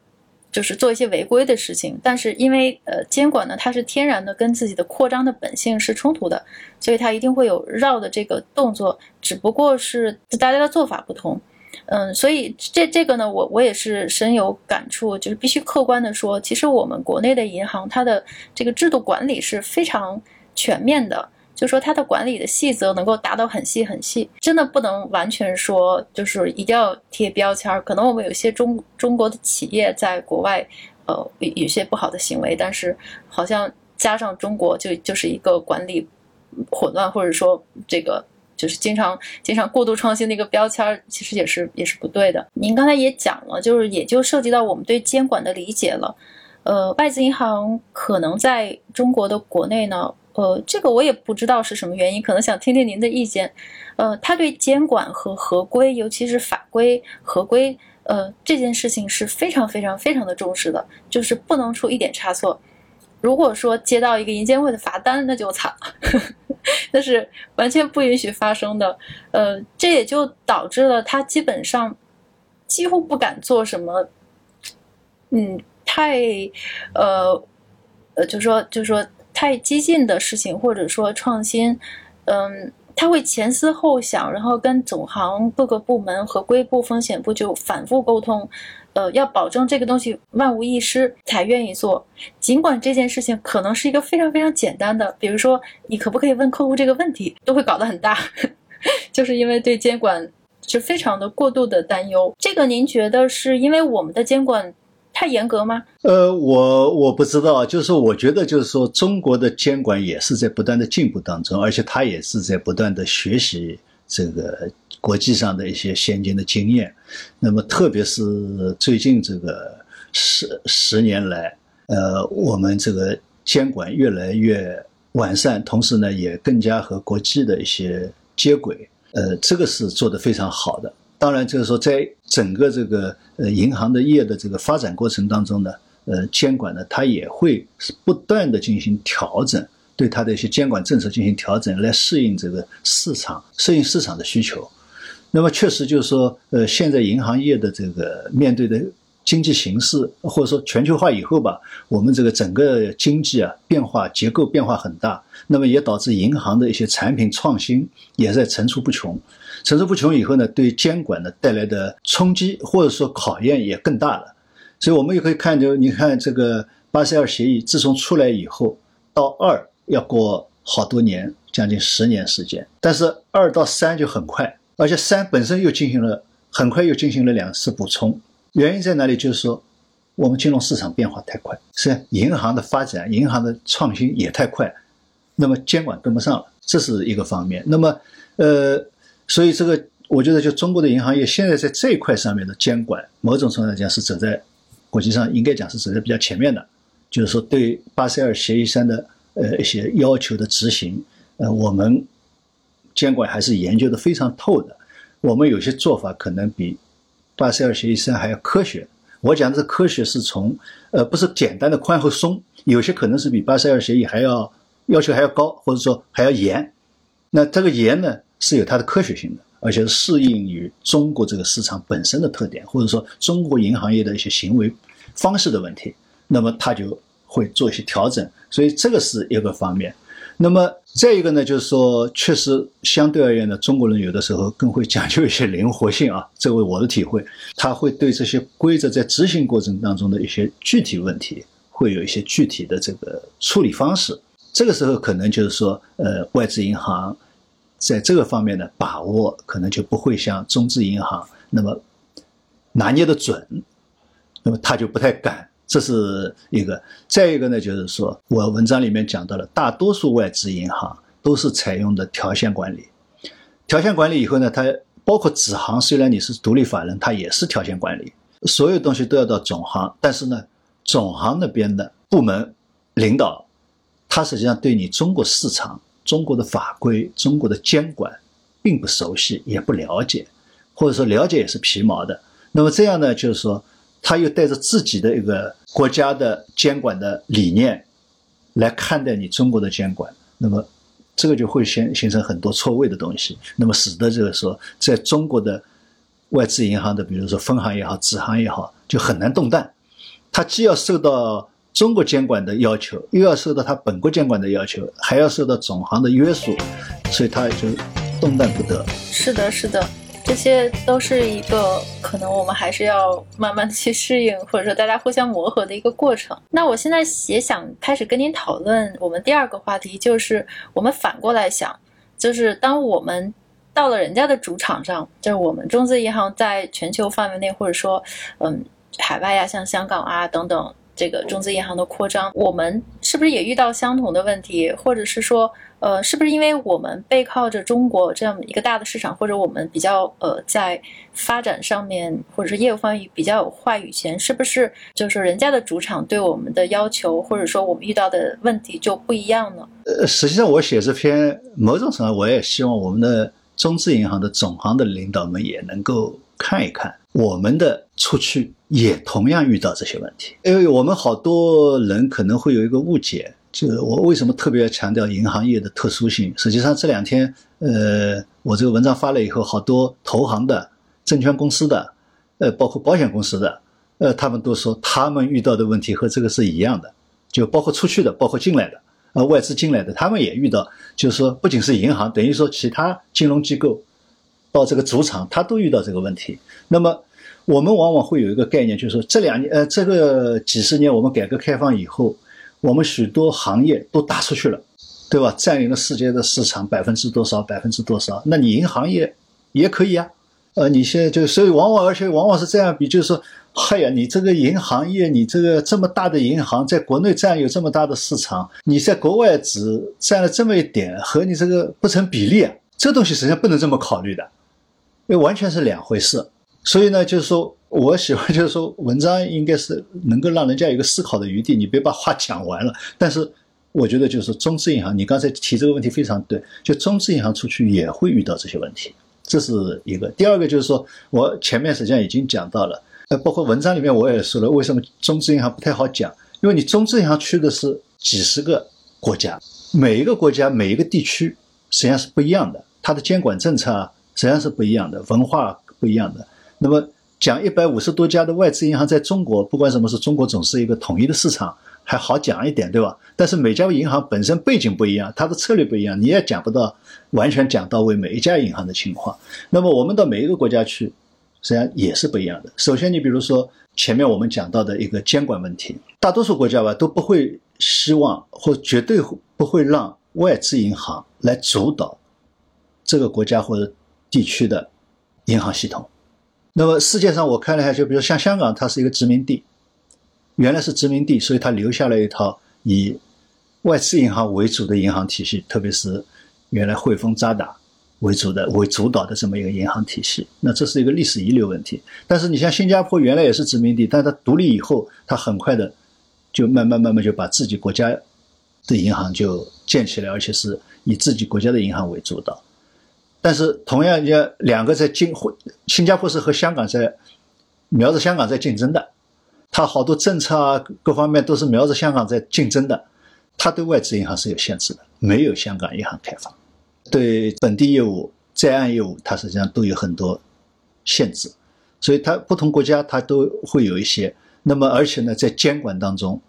S1: 就是做一些违规的事情，但是因为呃监管呢，它是天然的跟自己的扩张的本性是冲突的，所以它一定会有绕的这个动作，只不过是大家的做法不同，嗯，所以这这个呢，我我也是深有感触，就是必须客观的说，其实我们国内的银行它的这个制度管理是非常全面的。就说它的管理的细则能够达到很细很细，真的不能完全说就是一定要贴标签儿。可能我们有些中中国的企业在国外，呃，有有些不好的行为，但是好像加上中国就就是一个管理混乱，或者说这个就是经常经常过度创新的一个标签儿，其实也是也是不对的。您刚才也讲了，就是也就涉及到我们对监管的理解了。呃，外资银行可能在中国的国内呢。呃，这个我也不知道是什么原因，可能想听听您的意见。呃，他对监管和合规，尤其是法规合规，呃，这件事情是非常非常非常的重视的，就是不能出一点差错。如果说接到一个银监会的罚单，那就惨了，那是完全不允许发生的。呃，这也就导致了他基本上几乎不敢做什么，嗯，太，呃，呃，就说就说。太激进的事情，或者说创新，嗯，他会前思后想，然后跟总行各个部门、合规部、风险部就反复沟通，呃，要保证这个东西万无一失才愿意做。尽管这件事情可能是一个非常非常简单的，比如说你可不可以问客户这个问题，都会搞得很大，就是因为对监管是非常的过度的担忧。这个您觉得是因为我们的监管？太严格吗？
S2: 呃，我我不知道，就是说，我觉得就是说，中国的监管也是在不断的进步当中，而且它也是在不断的学习这个国际上的一些先进的经验。那么，特别是最近这个十十年来，呃，我们这个监管越来越完善，同时呢，也更加和国际的一些接轨。呃，这个是做得非常好的。当然，就是说，在整个这个呃银行的业的这个发展过程当中呢，呃，监管呢，它也会不断的进行调整，对它的一些监管政策进行调整，来适应这个市场，适应市场的需求。那么，确实就是说，呃，现在银行业的这个面对的经济形势，或者说全球化以后吧，我们这个整个经济啊变化结构变化很大，那么也导致银行的一些产品创新也在层出不穷。层出不穷以后呢，对监管呢带来的冲击或者说考验也更大了，所以我们也可以看，就你看这个巴塞尔协议自从出来以后，到二要过好多年，将近十年时间，但是二到三就很快，而且三本身又进行了很快又进行了两次补充，原因在哪里？就是说我们金融市场变化太快，是银行的发展、银行的创新也太快，那么监管跟不上了，这是一个方面。那么，呃。所以这个，我觉得就中国的银行业现在在这一块上面的监管，某种程度上讲是走在国际上应该讲是走在比较前面的。就是说，对巴塞尔协议三的呃一些要求的执行，呃，我们监管还是研究的非常透的。我们有些做法可能比巴塞尔协议三还要科学。我讲的是科学，是从呃不是简单的宽和松，有些可能是比巴塞尔协议还要要求还要高，或者说还要严。那这个严呢是有它的科学性的，而且是适应于中国这个市场本身的特点，或者说中国银行业的一些行为方式的问题。那么它就会做一些调整，所以这个是一个方面。那么再一个呢，就是说，确实相对而言呢，中国人有的时候更会讲究一些灵活性啊。这为我的体会，他会对这些规则在执行过程当中的一些具体问题，会有一些具体的这个处理方式。这个时候可能就是说，呃，外资银行在这个方面的把握，可能就不会像中资银行那么拿捏的准，那么他就不太敢。这是一个，再一个呢，就是说我文章里面讲到了，大多数外资银行都是采用的条线管理。条线管理以后呢，它包括子行，虽然你是独立法人，它也是条线管理，所有东西都要到总行。但是呢，总行那边的部门领导，他实际上对你中国市场、中国的法规、中国的监管并不熟悉，也不了解，或者说了解也是皮毛的。那么这样呢，就是说。他又带着自己的一个国家的监管的理念来看待你中国的监管，那么这个就会形形成很多错位的东西，那么使得就是说在中国的外资银行的，比如说分行也好、子行也好，就很难动弹。它既要受到中国监管的要求，又要受到它本国监管的要求，还要受到总行的约束，所以它就动弹不得。
S1: 是的，是的。这些都是一个可能我们还是要慢慢去适应，或者说大家互相磨合的一个过程。那我现在也想开始跟您讨论我们第二个话题，就是我们反过来想，就是当我们到了人家的主场上，就是我们中资银行在全球范围内，或者说嗯海外呀，像香港啊等等。这个中资银行的扩张，我们是不是也遇到相同的问题？或者是说，呃，是不是因为我们背靠着中国这样一个大的市场，或者我们比较呃在发展上面，或者是业务方面比较有话语权，是不是就是人家的主场对我们的要求，或者说我们遇到的问题就不一样呢？
S2: 呃，实际上我写这篇，某种程度我也希望我们的中资银行的总行的领导们也能够看一看我们的出去。也同样遇到这些问题，因为我们好多人可能会有一个误解，就是我为什么特别强调银行业的特殊性？实际上这两天，呃，我这个文章发了以后，好多投行的、证券公司的，呃，包括保险公司的，呃，他们都说他们遇到的问题和这个是一样的，就包括出去的，包括进来的，呃，外资进来的，他们也遇到，就是说不仅是银行，等于说其他金融机构到这个主场，他都遇到这个问题，那么。我们往往会有一个概念，就是说这两年，呃，这个几十年，我们改革开放以后，我们许多行业都打出去了，对吧？占领了世界的市场百分之多少，百分之多少？那你银行业也可以啊，呃，你现在就所以往往而且往往是这样比，就是说，嗨呀，你这个银行业，你这个这么大的银行，在国内占有这么大的市场，你在国外只占了这么一点，和你这个不成比例啊，这东西实际上不能这么考虑的，完全是两回事。所以呢，就是说我喜欢，就是说文章应该是能够让人家有一个思考的余地，你别把话讲完了。但是我觉得，就是中资银行，你刚才提这个问题非常对，就中资银行出去也会遇到这些问题，这是一个。第二个就是说，我前面实际上已经讲到了，呃，包括文章里面我也说了，为什么中资银行不太好讲？因为你中资银行去的是几十个国家，每一个国家每一个地区实际上是不一样的，它的监管政策啊实际上是不一样的，文化不一样的。那么讲一百五十多家的外资银行在中国，不管什么是中国总是一个统一的市场，还好讲一点，对吧？但是每家银行本身背景不一样，它的策略不一样，你也讲不到完全讲到位每一家银行的情况。那么我们到每一个国家去，实际上也是不一样的。首先，你比如说前面我们讲到的一个监管问题，大多数国家吧都不会希望或绝对不会让外资银行来主导这个国家或者地区的银行系统。那么世界上我看了一下，就比如像香港，它是一个殖民地，原来是殖民地，所以它留下了一套以外资银行为主的银行体系，特别是原来汇丰、渣打为主的、为主导的这么一个银行体系。那这是一个历史遗留问题。但是你像新加坡，原来也是殖民地，但它独立以后，它很快的就慢慢慢慢就把自己国家的银行就建起来，而且是以自己国家的银行为主导。但是同样，要两个在竞，新加坡是和香港在瞄着香港在竞争的，它好多政策啊各方面都是瞄着香港在竞争的。它对外资银行是有限制的，没有香港银行开放。对本地业务、在岸业务，它实际上都有很多限制，所以它不同国家它都会有一些。那么而且呢，在监管当中，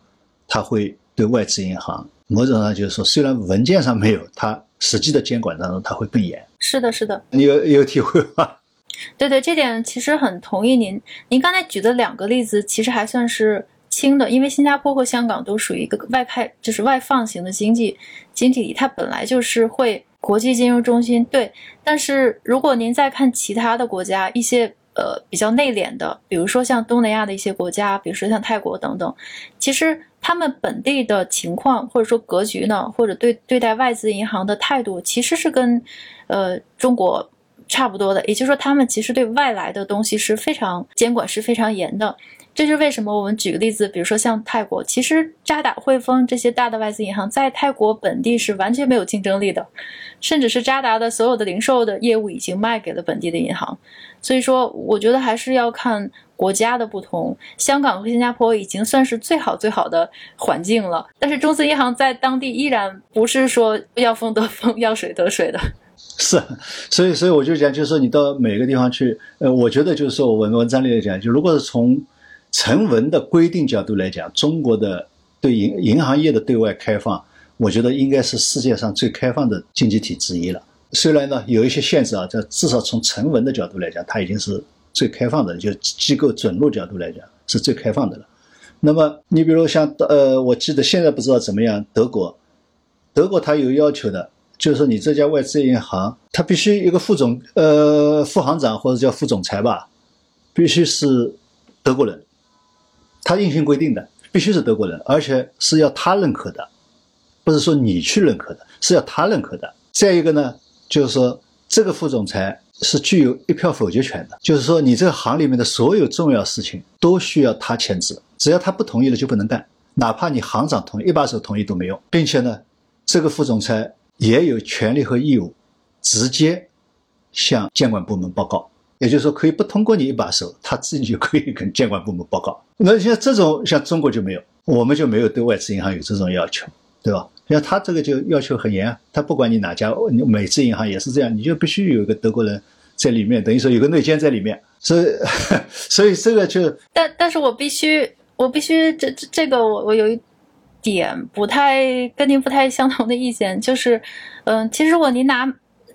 S2: 它会对外资银行某种上就是说，虽然文件上没有，它实际的监管当中它会更严。
S1: 是的，是的，
S2: 你有有体会吗？
S1: 对对，这点其实很同意您。您刚才举的两个例子，其实还算是轻的，因为新加坡和香港都属于一个外派，就是外放型的经济经济体，它本来就是会国际金融中心。对，但是如果您再看其他的国家，一些呃比较内敛的，比如说像东南亚的一些国家，比如说像泰国等等，其实他们本地的情况或者说格局呢，或者对对待外资银行的态度，其实是跟呃中国。差不多的，也就是说，他们其实对外来的东西是非常监管是非常严的。这是为什么？我们举个例子，比如说像泰国，其实渣打、汇丰这些大的外资银行在泰国本地是完全没有竞争力的，甚至是渣打的所有的零售的业务已经卖给了本地的银行。所以说，我觉得还是要看国家的不同。香港和新加坡已经算是最好最好的环境了，但是中资银行在当地依然不是说要风得风，要水得水的。
S2: 是，所以所以我就讲，就是说你到每个地方去，呃，我觉得就是说我文文章里来讲，就如果是从成文的规定角度来讲，中国的对银银行业的对外开放，我觉得应该是世界上最开放的经济体之一了。虽然呢有一些限制啊，这至少从成文的角度来讲，它已经是最开放的，就机构准入角度来讲是最开放的了。那么你比如像呃，我记得现在不知道怎么样，德国，德国它有要求的。就是说，你这家外资银行，它必须一个副总，呃，副行长或者叫副总裁吧，必须是德国人，他硬性规定的，必须是德国人，而且是要他认可的，不是说你去认可的，是要他认可的。再一个呢，就是说这个副总裁是具有一票否决权的，就是说你这个行里面的所有重要事情都需要他签字，只要他不同意了就不能干，哪怕你行长同意、一把手同意都没用，并且呢，这个副总裁。也有权利和义务，直接向监管部门报告，也就是说，可以不通过你一把手，他自己就可以跟监管部门报告。那像这种，像中国就没有，我们就没有对外资银行有这种要求，对吧？像他这个就要求很严，他不管你哪家美资银行也是这样，你就必须有一个德国人在里面，等于说有个内奸在里面。所以，所以这个就……
S1: 但但是我必须，我必须这这这个我我有一。点不太跟您不太相同的意见，就是，嗯，其实如果您拿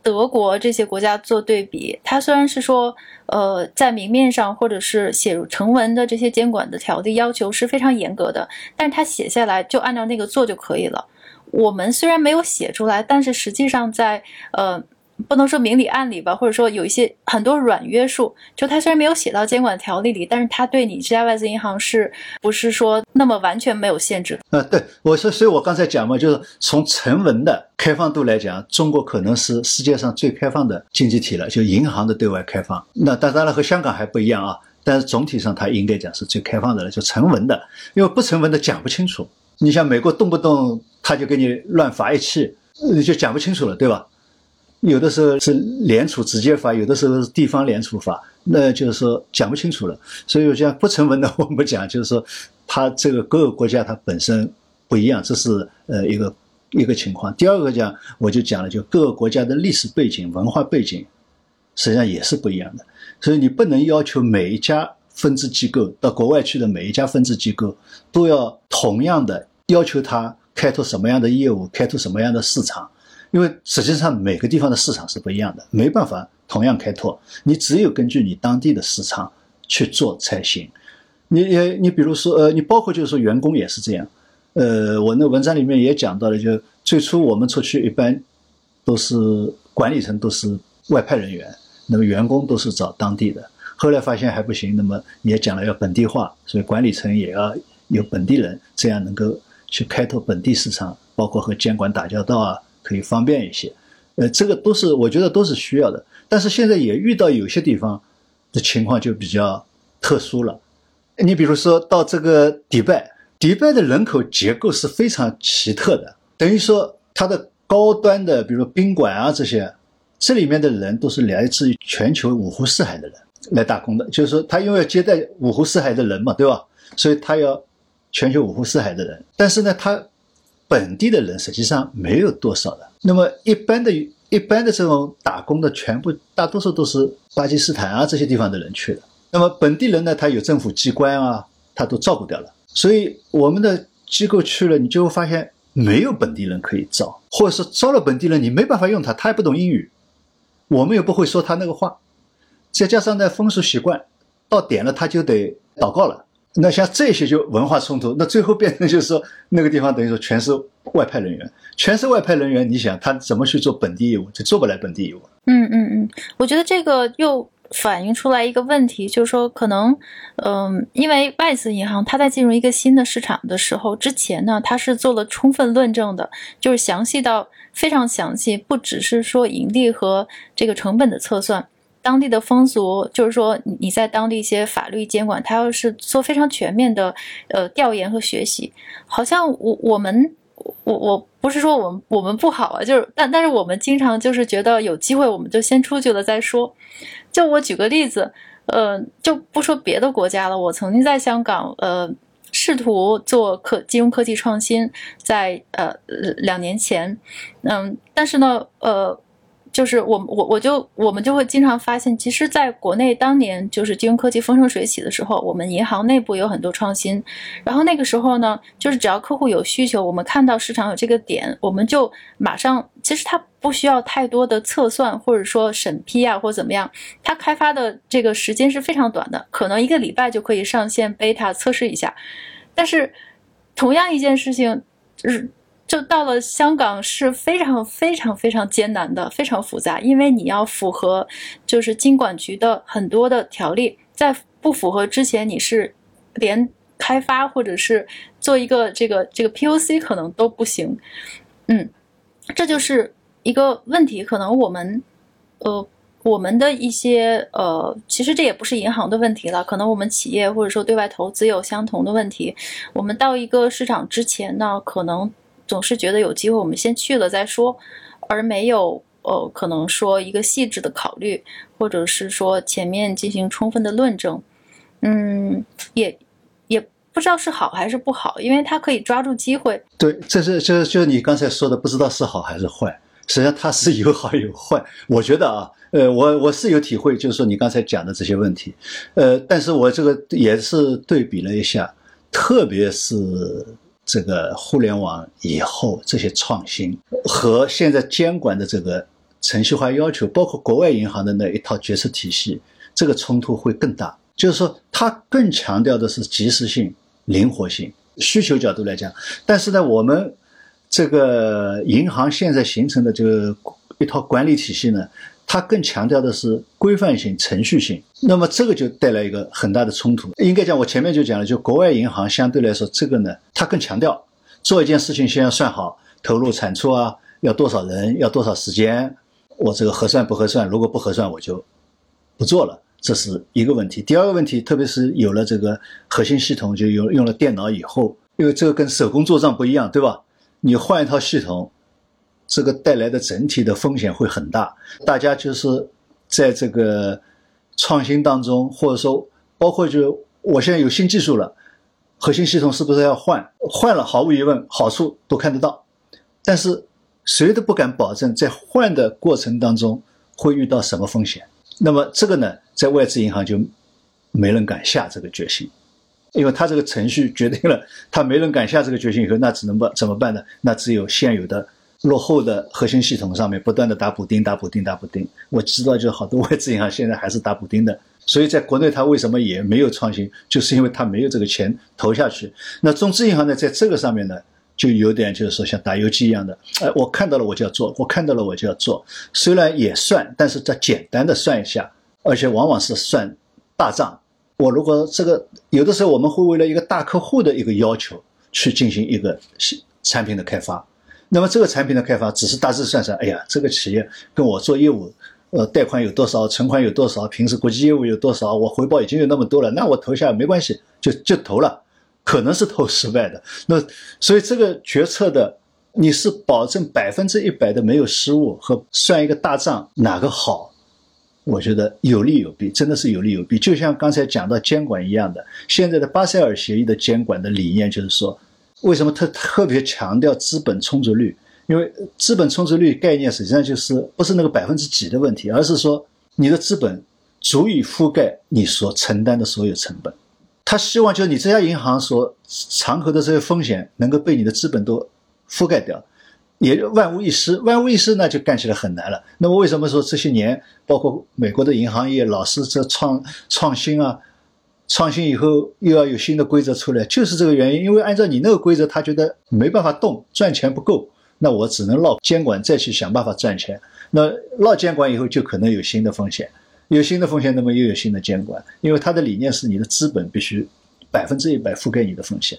S1: 德国这些国家做对比，它虽然是说，呃，在明面上或者是写入成文的这些监管的条例要求是非常严格的，但是它写下来就按照那个做就可以了。我们虽然没有写出来，但是实际上在，呃。不能说明里暗里吧，或者说有一些很多软约束，就它虽然没有写到监管条例里，但是它对你这家外资银行是不是说那么完全没有限制？
S2: 啊，对，我说，所以我刚才讲嘛，就是从成文的开放度来讲，中国可能是世界上最开放的经济体了，就银行的对外开放。那当然，和香港还不一样啊，但是总体上它应该讲是最开放的了，就成文的，因为不成文的讲不清楚。你像美国动不动他就给你乱罚一气，就讲不清楚了，对吧？有的时候是联储直接发，有的时候是地方联储发，那就是说讲不清楚了。所以我讲不成文的，我们讲就是说，它这个各个国家它本身不一样，这是呃一个一个情况。第二个讲，我就讲了，就各个国家的历史背景、文化背景，实际上也是不一样的。所以你不能要求每一家分支机构到国外去的每一家分支机构都要同样的要求他开拓什么样的业务，开拓什么样的市场。因为实际上每个地方的市场是不一样的，没办法同样开拓。你只有根据你当地的市场去做才行。你也你比如说，呃，你包括就是说员工也是这样。呃，我那文章里面也讲到了，就最初我们出去一般都是管理层都是外派人员，那么员工都是找当地的。后来发现还不行，那么也讲了要本地化，所以管理层也要有本地人，这样能够去开拓本地市场，包括和监管打交道啊。可以方便一些，呃，这个都是我觉得都是需要的。但是现在也遇到有些地方的情况就比较特殊了。你比如说到这个迪拜，迪拜的人口结构是非常奇特的，等于说它的高端的，比如宾馆啊这些，这里面的人都是来自于全球五湖四海的人来打工的。就是说，他因为要接待五湖四海的人嘛，对吧？所以他要全球五湖四海的人。但是呢，他本地的人实际上没有多少的。那么一般的、一般的这种打工的，全部大多数都是巴基斯坦啊这些地方的人去的。那么本地人呢，他有政府机关啊，他都照顾掉了。所以我们的机构去了，你就会发现没有本地人可以招，或者是招了本地人，你没办法用他，他也不懂英语，我们也不会说他那个话，再加上呢风俗习惯，到点了他就得祷告了。那像这些就文化冲突，那最后变成就是说那个地方等于说全是外派人员，全是外派人员，你想他怎么去做本地业务，就做不来本地业务。
S1: 嗯嗯嗯，我觉得这个又反映出来一个问题，就是说可能，嗯，因为外资银行它在进入一个新的市场的时候，之前呢它是做了充分论证的，就是详细到非常详细，不只是说盈利和这个成本的测算。当地的风俗，就是说你在当地一些法律监管，他要是做非常全面的呃调研和学习，好像我我们我我不是说我们我们不好啊，就是但但是我们经常就是觉得有机会我们就先出去了再说。就我举个例子，呃，就不说别的国家了，我曾经在香港呃试图做科金融科技创新，在呃两年前，嗯，但是呢呃。就是我我我就我们就会经常发现，其实在国内当年就是金融科技风生水起的时候，我们银行内部有很多创新。然后那个时候呢，就是只要客户有需求，我们看到市场有这个点，我们就马上。其实它不需要太多的测算或者说审批啊，或怎么样，它开发的这个时间是非常短的，可能一个礼拜就可以上线 beta 测试一下。但是同样一件事情就是。就到了香港是非常非常非常艰难的，非常复杂，因为你要符合就是金管局的很多的条例，在不符合之前，你是连开发或者是做一个这个这个 POC 可能都不行。嗯，这就是一个问题。可能我们呃我们的一些呃，其实这也不是银行的问题了，可能我们企业或者说对外投资有相同的问题。我们到一个市场之前呢，可能。总是觉得有机会，我们先去了再说，而没有呃，可能说一个细致的考虑，或者是说前面进行充分的论证，嗯，也也不知道是好还是不好，因为它可以抓住机会。
S2: 对，这是就是就是你刚才说的，不知道是好还是坏，实际上它是有好有坏。我觉得啊，呃，我我是有体会，就是说你刚才讲的这些问题，呃，但是我这个也是对比了一下，特别是。这个互联网以后这些创新和现在监管的这个程序化要求，包括国外银行的那一套决策体系，这个冲突会更大。就是说，它更强调的是及时性、灵活性。需求角度来讲，但是呢，我们这个银行现在形成的这个一套管理体系呢？它更强调的是规范性、程序性，那么这个就带来一个很大的冲突。应该讲，我前面就讲了，就国外银行相对来说，这个呢，他更强调做一件事情先要算好投入产出啊，要多少人，要多少时间，我这个核算不合算？如果不核算，我就不做了，这是一个问题。第二个问题，特别是有了这个核心系统，就用用了电脑以后，因为这个跟手工做账不一样，对吧？你换一套系统。这个带来的整体的风险会很大，大家就是在这个创新当中，或者说包括就我现在有新技术了，核心系统是不是要换？换了，毫无疑问好处都看得到，但是谁都不敢保证在换的过程当中会遇到什么风险。那么这个呢，在外资银行就没人敢下这个决心，因为他这个程序决定了，他没人敢下这个决心以后，那只能办怎么办呢？那只有现有的。落后的核心系统上面不断的打补丁、打补丁、打补丁，我知道就好多外资银行现在还是打补丁的，所以在国内它为什么也没有创新，就是因为它没有这个钱投下去。那中资银行呢，在这个上面呢，就有点就是说像打游击一样的，哎，我看到了我就要做，我看到了我就要做，虽然也算，但是它简单的算一下，而且往往是算大账。我如果这个有的时候我们会为了一个大客户的一个要求去进行一个产品的开发。那么这个产品的开发只是大致算算，哎呀，这个企业跟我做业务，呃，贷款有多少，存款有多少，平时国际业务有多少，我回报已经有那么多了，那我投下没关系，就就投了，可能是投失败的。那所以这个决策的，你是保证百分之一百的没有失误和算一个大账哪个好？我觉得有利有弊，真的是有利有弊。就像刚才讲到监管一样的，现在的巴塞尔协议的监管的理念就是说。为什么特特别强调资本充足率？因为资本充足率概念实际上就是不是那个百分之几的问题，而是说你的资本足以覆盖你所承担的所有成本。他希望就是你这家银行所敞口的这些风险能够被你的资本都覆盖掉，也万无一失。万无一失那就干起来很难了。那么为什么说这些年包括美国的银行业老是在创创新啊？创新以后又要有新的规则出来，就是这个原因。因为按照你那个规则，他觉得没办法动，赚钱不够，那我只能绕监管，再去想办法赚钱。那绕监管以后，就可能有新的风险，有新的风险，那么又有新的监管。因为他的理念是你的资本必须百分之一百覆盖你的风险。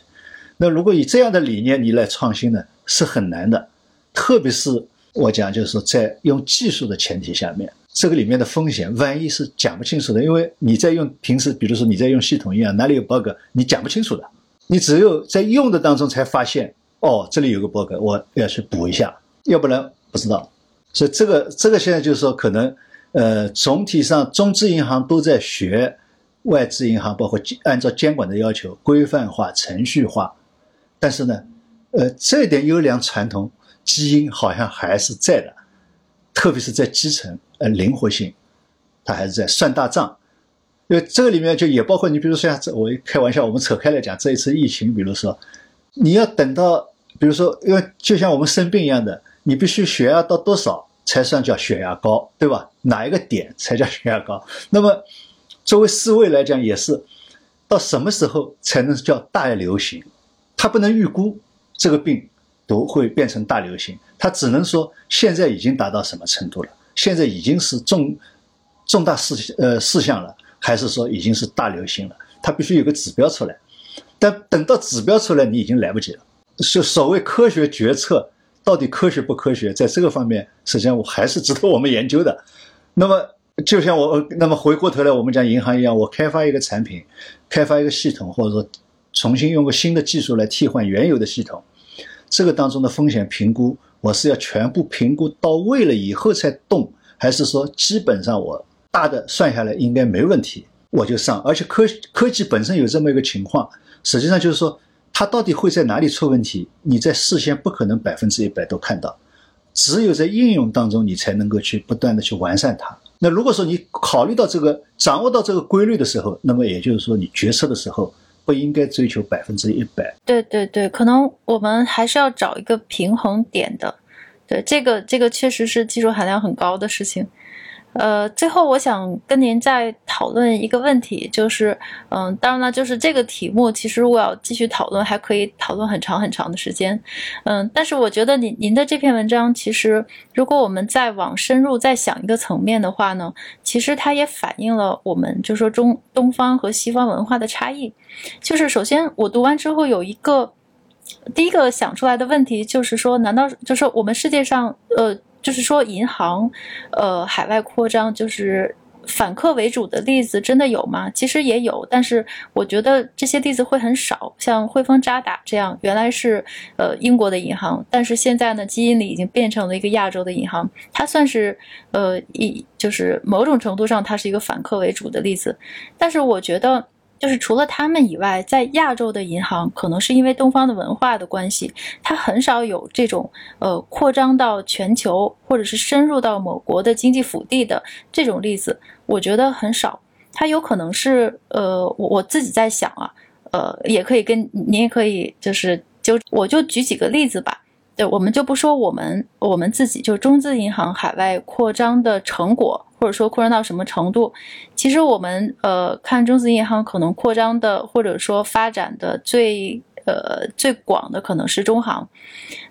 S2: 那如果以这样的理念你来创新呢，是很难的。特别是我讲，就是在用技术的前提下面。这个里面的风险，万一是讲不清楚的，因为你在用平时，比如说你在用系统一样，哪里有 bug，你讲不清楚的，你只有在用的当中才发现，哦，这里有个 bug，我要去补一下，要不然不知道。所以这个这个现在就是说，可能呃，总体上中资银行都在学外资银行，包括按照监管的要求规范化、程序化，但是呢，呃，这点优良传统基因好像还是在的。特别是在基层，呃，灵活性，它还是在算大账，因为这个里面就也包括你，比如说像这，我开玩笑，我们扯开来讲，这一次疫情，比如说，你要等到，比如说，因为就像我们生病一样的，你必须血压到多少才算叫血压高，对吧？哪一个点才叫血压高？那么，作为世卫来讲，也是到什么时候才能叫大流行？它不能预估这个病。毒会变成大流行，它只能说现在已经达到什么程度了？现在已经是重重大事呃事项了，还是说已经是大流行了？它必须有个指标出来，但等到指标出来，你已经来不及了。所所谓科学决策到底科学不科学，在这个方面，实际上我还是值得我们研究的。那么，就像我那么回过头来，我们讲银行一样，我开发一个产品，开发一个系统，或者说重新用个新的技术来替换原有的系统。这个当中的风险评估，我是要全部评估到位了以后才动，还是说基本上我大的算下来应该没问题，我就上。而且科科技本身有这么一个情况，实际上就是说它到底会在哪里出问题，你在事先不可能百分之一百都看到，只有在应用当中你才能够去不断的去完善它。那如果说你考虑到这个，掌握到这个规律的时候，那么也就是说你决策的时候。不应该追求百分之一百。
S1: 对对对，可能我们还是要找一个平衡点的。对，这个这个确实是技术含量很高的事情。呃，最后我想跟您再讨论一个问题，就是，嗯，当然了，就是这个题目，其实如果要继续讨论，还可以讨论很长很长的时间，嗯，但是我觉得您您的这篇文章，其实如果我们再往深入再想一个层面的话呢，其实它也反映了我们就说中东方和西方文化的差异。就是首先我读完之后有一个第一个想出来的问题，就是说，难道就是我们世界上，呃？就是说，银行，呃，海外扩张就是反客为主的例子真的有吗？其实也有，但是我觉得这些例子会很少。像汇丰、渣打这样，原来是呃英国的银行，但是现在呢，基因里已经变成了一个亚洲的银行，它算是呃一就是某种程度上它是一个反客为主的例子。但是我觉得。就是除了他们以外，在亚洲的银行，可能是因为东方的文化的关系，它很少有这种呃扩张到全球，或者是深入到某国的经济腹地的这种例子，我觉得很少。它有可能是呃，我我自己在想啊，呃，也可以跟您也可以就是就我就举几个例子吧。对，我们就不说我们我们自己就中资银行海外扩张的成果。或者说扩张到什么程度？其实我们呃看中资银行可能扩张的或者说发展的最呃最广的可能是中行。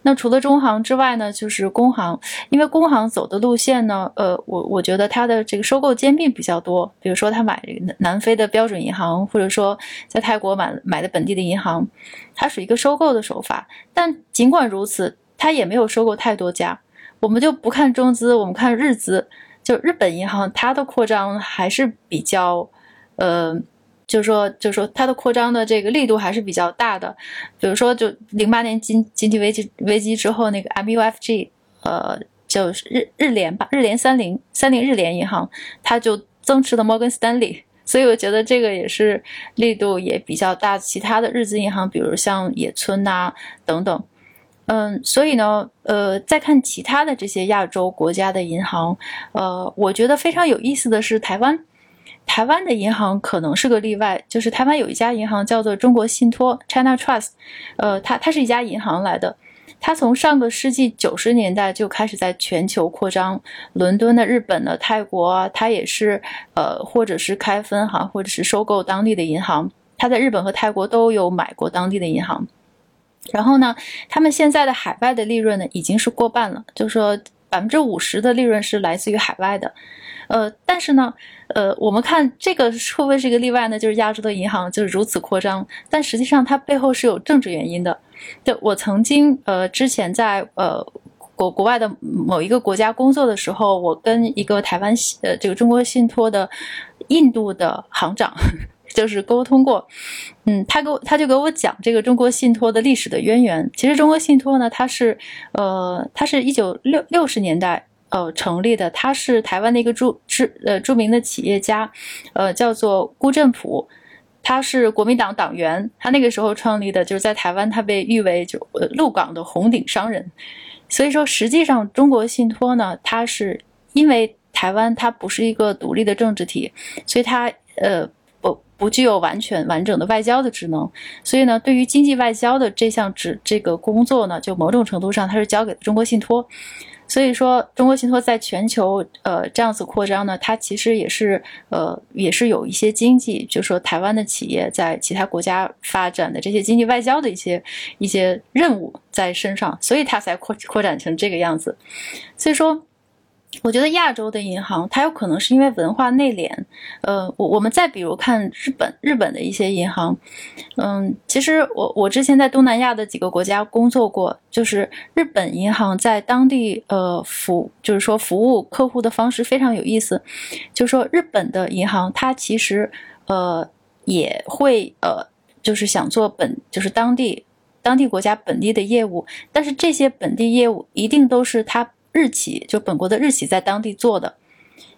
S1: 那除了中行之外呢，就是工行。因为工行走的路线呢，呃，我我觉得它的这个收购兼并比较多。比如说他买南非的标准银行，或者说在泰国买买的本地的银行，它是一个收购的手法。但尽管如此，它也没有收购太多家。我们就不看中资，我们看日资。就日本银行，它的扩张还是比较，呃，就是说，就是说，它的扩张的这个力度还是比较大的。比如说，就零八年经经济危机危机之后，那个 MUFG，呃，就是日日联吧，日联三菱三菱日联银行，它就增持了摩根斯丹利，所以我觉得这个也是力度也比较大。其他的日资银行，比如像野村呐等等，嗯，所以呢，呃，再看其他的这些亚洲国家的银行，呃，我觉得非常有意思的是台湾。台湾的银行可能是个例外，就是台湾有一家银行叫做中国信托 （China Trust），呃，它它是一家银行来的，它从上个世纪九十年代就开始在全球扩张，伦敦的、日本的、泰国啊，它也是呃，或者是开分行，或者是收购当地的银行，它在日本和泰国都有买过当地的银行，然后呢，他们现在的海外的利润呢已经是过半了，就说百分之五十的利润是来自于海外的。呃，但是呢，呃，我们看这个会不会是一个例外呢？就是亚洲的银行就是如此扩张，但实际上它背后是有政治原因的。对我曾经呃之前在呃国国外的某一个国家工作的时候，我跟一个台湾呃这个中国信托的印度的行长就是沟通过，嗯，他给我他就给我讲这个中国信托的历史的渊源。其实中国信托呢，它是呃它是一九六六十年代。呃，成立的，它是台湾的一个著知呃著名的企业家，呃，叫做辜振甫，他是国民党党员，他那个时候创立的，就是在台湾，他被誉为就呃陆港的红顶商人。所以说，实际上中国信托呢，它是因为台湾它不是一个独立的政治体，所以它呃不具有完全完整的外交的职能，所以呢，对于经济外交的这项职这个工作呢，就某种程度上它是交给中国信托。所以说，中国信托在全球呃这样子扩张呢，它其实也是呃也是有一些经济，就说台湾的企业在其他国家发展的这些经济外交的一些一些任务在身上，所以它才扩扩展成这个样子。所以说。我觉得亚洲的银行，它有可能是因为文化内敛。呃，我我们再比如看日本，日本的一些银行，嗯，其实我我之前在东南亚的几个国家工作过，就是日本银行在当地呃服，就是说服务客户的方式非常有意思。就是说日本的银行，它其实呃也会呃就是想做本就是当地当地国家本地的业务，但是这些本地业务一定都是它。日企就本国的日企在当地做的，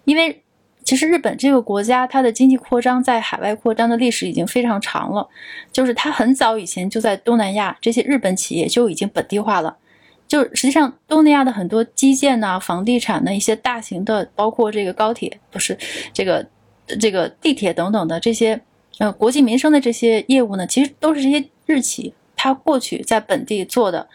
S1: 因为其实日本这个国家它的经济扩张在海外扩张的历史已经非常长了，就是它很早以前就在东南亚这些日本企业就已经本地化了，就实际上东南亚的很多基建呐、房地产的一些大型的，包括这个高铁不是这个这个地铁等等的这些呃国计民生的这些业务呢，其实都是这些日企它过去在本地做的，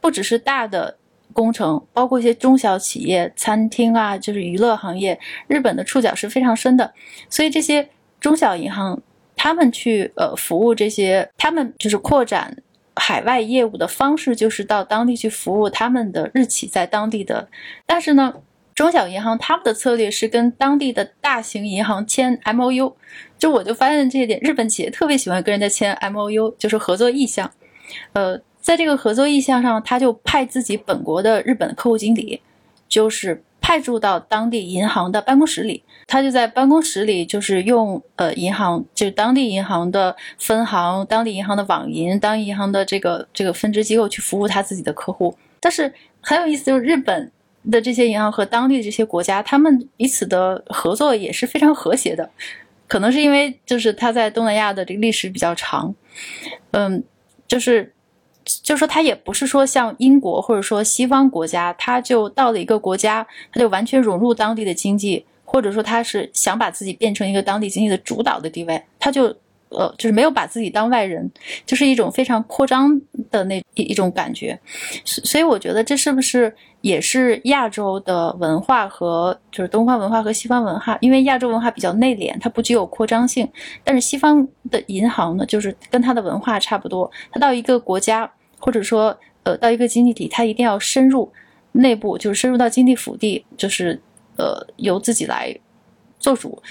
S1: 不只是大的。工程包括一些中小企业、餐厅啊，就是娱乐行业，日本的触角是非常深的。所以这些中小银行，他们去呃服务这些，他们就是扩展海外业务的方式，就是到当地去服务他们的日企在当地的。但是呢，中小银行他们的策略是跟当地的大型银行签 M O U。就我就发现这一点，日本企业特别喜欢跟人家签 M O U，就是合作意向，呃。在这个合作意向上，他就派自己本国的日本客户经理，就是派驻到当地银行的办公室里。他就在办公室里，就是用呃银行，就是当地银行的分行、当地银行的网银、当地银行的这个这个分支机构去服务他自己的客户。但是很有意思，就是日本的这些银行和当地的这些国家，他们彼此的合作也是非常和谐的。可能是因为就是他在东南亚的这个历史比较长，嗯，就是。就说他也不是说像英国或者说西方国家，他就到了一个国家，他就完全融入当地的经济，或者说他是想把自己变成一个当地经济的主导的地位，他就呃就是没有把自己当外人，就是一种非常扩张的那一一种感觉。所以我觉得这是不是也是亚洲的文化和就是东方文化和西方文化？因为亚洲文化比较内敛，它不具有扩张性，但是西方的银行呢，就是跟它的文化差不多，它到一个国家。或者说，呃，到一个经济体，它一定要深入内部，就是深入到经济腹地，就是呃，由自己来做主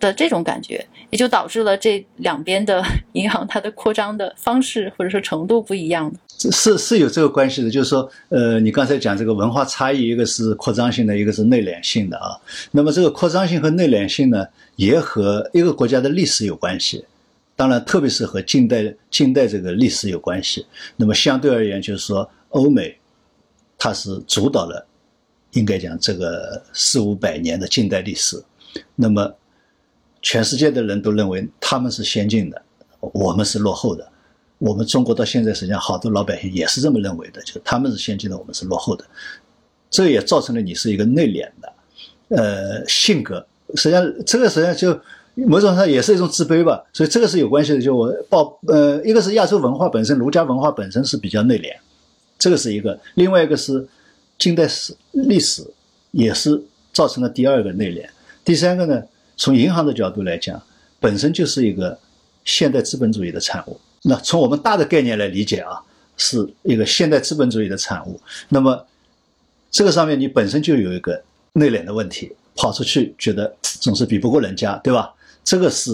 S1: 的这种感觉，也就导致了这两边的银行它的扩张的方式或者说程度不一样。
S2: 是是有这个关系的，就是说，呃，你刚才讲这个文化差异，一个是扩张性的，一个是内敛性的啊。那么这个扩张性和内敛性呢，也和一个国家的历史有关系。当然，特别是和近代近代这个历史有关系。那么相对而言，就是说，欧美它是主导了，应该讲这个四五百年的近代历史。那么全世界的人都认为他们是先进的，我们是落后的。我们中国到现在实际上好多老百姓也是这么认为的，就他们是先进的，我们是落后的。这也造成了你是一个内敛的，呃，性格。实际上，这个实际上就某种上也是一种自卑吧。所以这个是有关系的。就我报，呃，一个是亚洲文化本身，儒家文化本身是比较内敛，这个是一个；另外一个是近代史历史也是造成了第二个内敛。第三个呢，从银行的角度来讲，本身就是一个现代资本主义的产物。那从我们大的概念来理解啊，是一个现代资本主义的产物。那么这个上面你本身就有一个内敛的问题。跑出去觉得总是比不过人家，对吧？这个是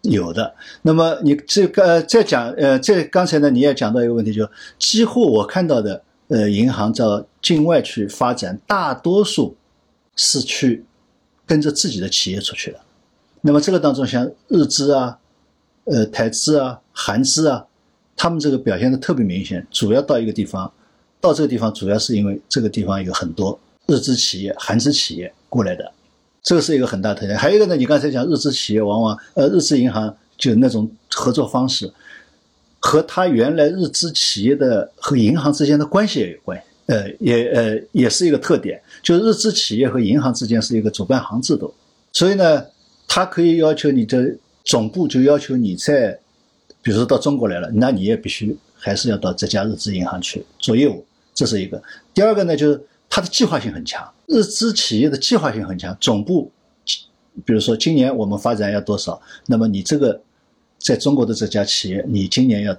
S2: 有的。那么你这个再讲，呃，这刚才呢你也讲到一个问题，就几乎我看到的，呃，银行到境外去发展，大多数是去跟着自己的企业出去的。那么这个当中，像日资啊、呃台资啊、韩资啊，他们这个表现的特别明显。主要到一个地方，到这个地方主要是因为这个地方有很多日资企业、韩资企业。过来的，这个是一个很大特点。还有一个呢，你刚才讲日资企业往往，呃，日资银行就那种合作方式，和他原来日资企业的和银行之间的关系也有关系，呃，也呃也是一个特点。就是日资企业和银行之间是一个主办行制度，所以呢，他可以要求你的总部就要求你在，比如说到中国来了，那你也必须还是要到这家日资银行去做业务，这是一个。第二个呢，就是。它的计划性很强，日资企业的计划性很强。总部，比如说今年我们发展要多少，那么你这个在中国的这家企业，你今年要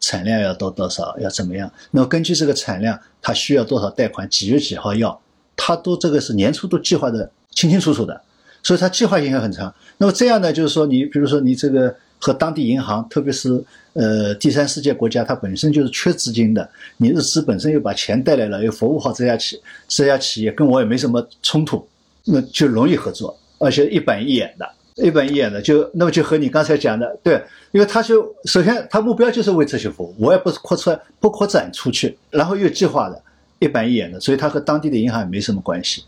S2: 产量要到多少，要怎么样？那么根据这个产量，它需要多少贷款，几月几号要，它都这个是年初都计划的清清楚楚的，所以它计划性也很长。那么这样呢，就是说你比如说你这个和当地银行，特别是。呃，第三世界国家它本身就是缺资金的，你日资本身又把钱带来了，又服务好这家企这家企业，跟我也没什么冲突，那就容易合作，而且一板一眼的，一板一眼的，就那么就和你刚才讲的，对，因为他就首先他目标就是为这些服务，我也不是扩出来不扩展出去，然后又计划的，一板一眼的，所以他和当地的银行也没什么关系，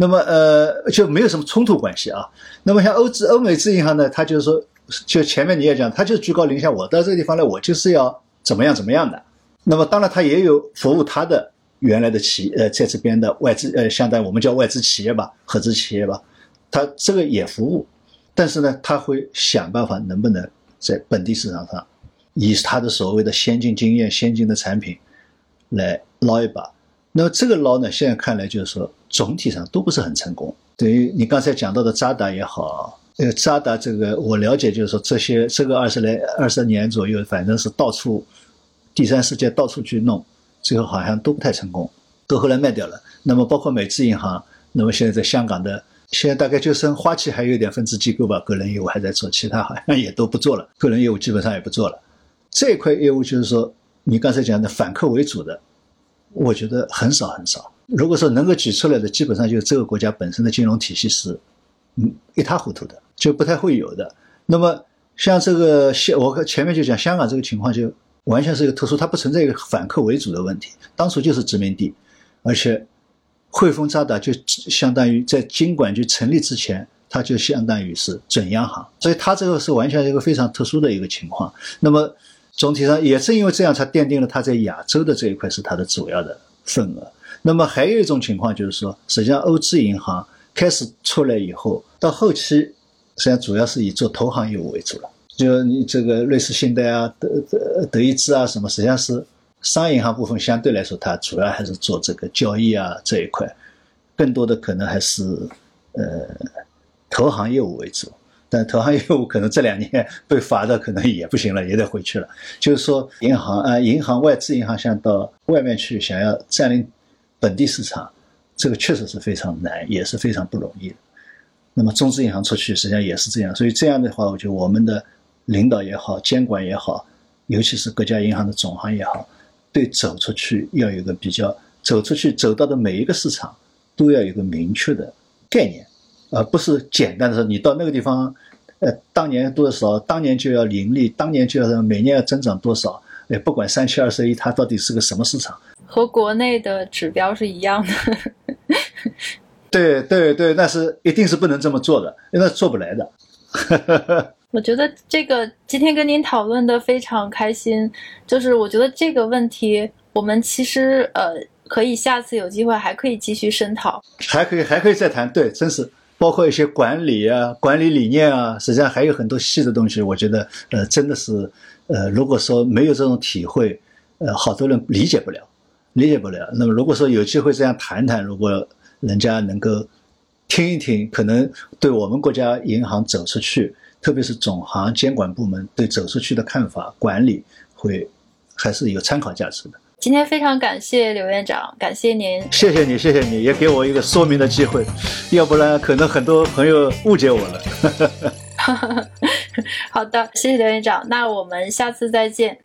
S2: 那么呃就没有什么冲突关系啊。那么像欧资、欧美资银行呢，它就是说。就前面你也讲，它就居高临下，我到这个地方来，我就是要怎么样怎么样的。那么当然他也有服务他的原来的企呃在这边的外资呃，相当于我们叫外资企业吧，合资企业吧，他这个也服务，但是呢，他会想办法能不能在本地市场上，以他的所谓的先进经验、先进的产品来捞一把。那么这个捞呢，现在看来就是说总体上都不是很成功。对于你刚才讲到的渣打也好。呃，扎达这个我了解，就是说这些这个二十来二十年左右，反正是到处第三世界到处去弄，最后好像都不太成功，都后来卖掉了。那么包括美资银行，那么现在在香港的，现在大概就剩花旗还有一点分支机构吧，个人业务还在做，其他好像也都不做了，个人业务基本上也不做了。这块业务就是说你刚才讲的反客为主的，我觉得很少很少。如果说能够举出来的，基本上就是这个国家本身的金融体系是嗯一塌糊涂的。就不太会有的。那么像这个香，我前面就讲香港这个情况，就完全是一个特殊，它不存在一个反客为主的问题。当初就是殖民地，而且汇丰渣打就相当于在金管局成立之前，它就相当于是准央行，所以它这个是完全一个非常特殊的一个情况。那么总体上也正因为这样，才奠定了它在亚洲的这一块是它的主要的份额。那么还有一种情况就是说，实际上欧资银行开始出来以后，到后期。实际上主要是以做投行业务为主了，就你这个瑞士信贷啊、德德德意志啊什么，实际上是商业银行部分相对来说，它主要还是做这个交易啊这一块，更多的可能还是呃投行业务为主。但投行业务可能这两年被罚的可能也不行了，也得回去了。就是说，银行啊，银行外资银行想到外面去，想要占领本地市场，这个确实是非常难，也是非常不容易的。那么中资银行出去实际上也是这样，所以这样的话，我觉得我们的领导也好，监管也好，尤其是各家银行的总行也好，对走出去要有个比较，走出去走到的每一个市场都要有个明确的概念，而不是简单的说你到那个地方，呃，当年多少，当年就要盈利，当年就要每年要增长多少，哎，不管三七二十一，它到底是个什么市场？
S1: 和国内的指标是一样的。
S2: 对对对，那是一定是不能这么做的，因为做不来的。
S1: 我觉得这个今天跟您讨论的非常开心，就是我觉得这个问题我们其实呃可以下次有机会还可以继续深讨，
S2: 还可以还可以再谈，对，真是包括一些管理啊、管理理念啊，实际上还有很多细的东西，我觉得呃真的是呃如果说没有这种体会，呃好多人理解不了，理解不了。那么如果说有机会这样谈谈，如果人家能够听一听，可能对我们国家银行走出去。特别是总行监管部门对走出去的看法管理，会还是有参考价值的。
S1: 今天非常感谢刘院长，感谢您。
S2: 谢谢你，谢谢你，也给我一个说明的机会，要不然可能很多朋友误解我了。
S1: 好的，谢谢刘院长，那我们下次再见。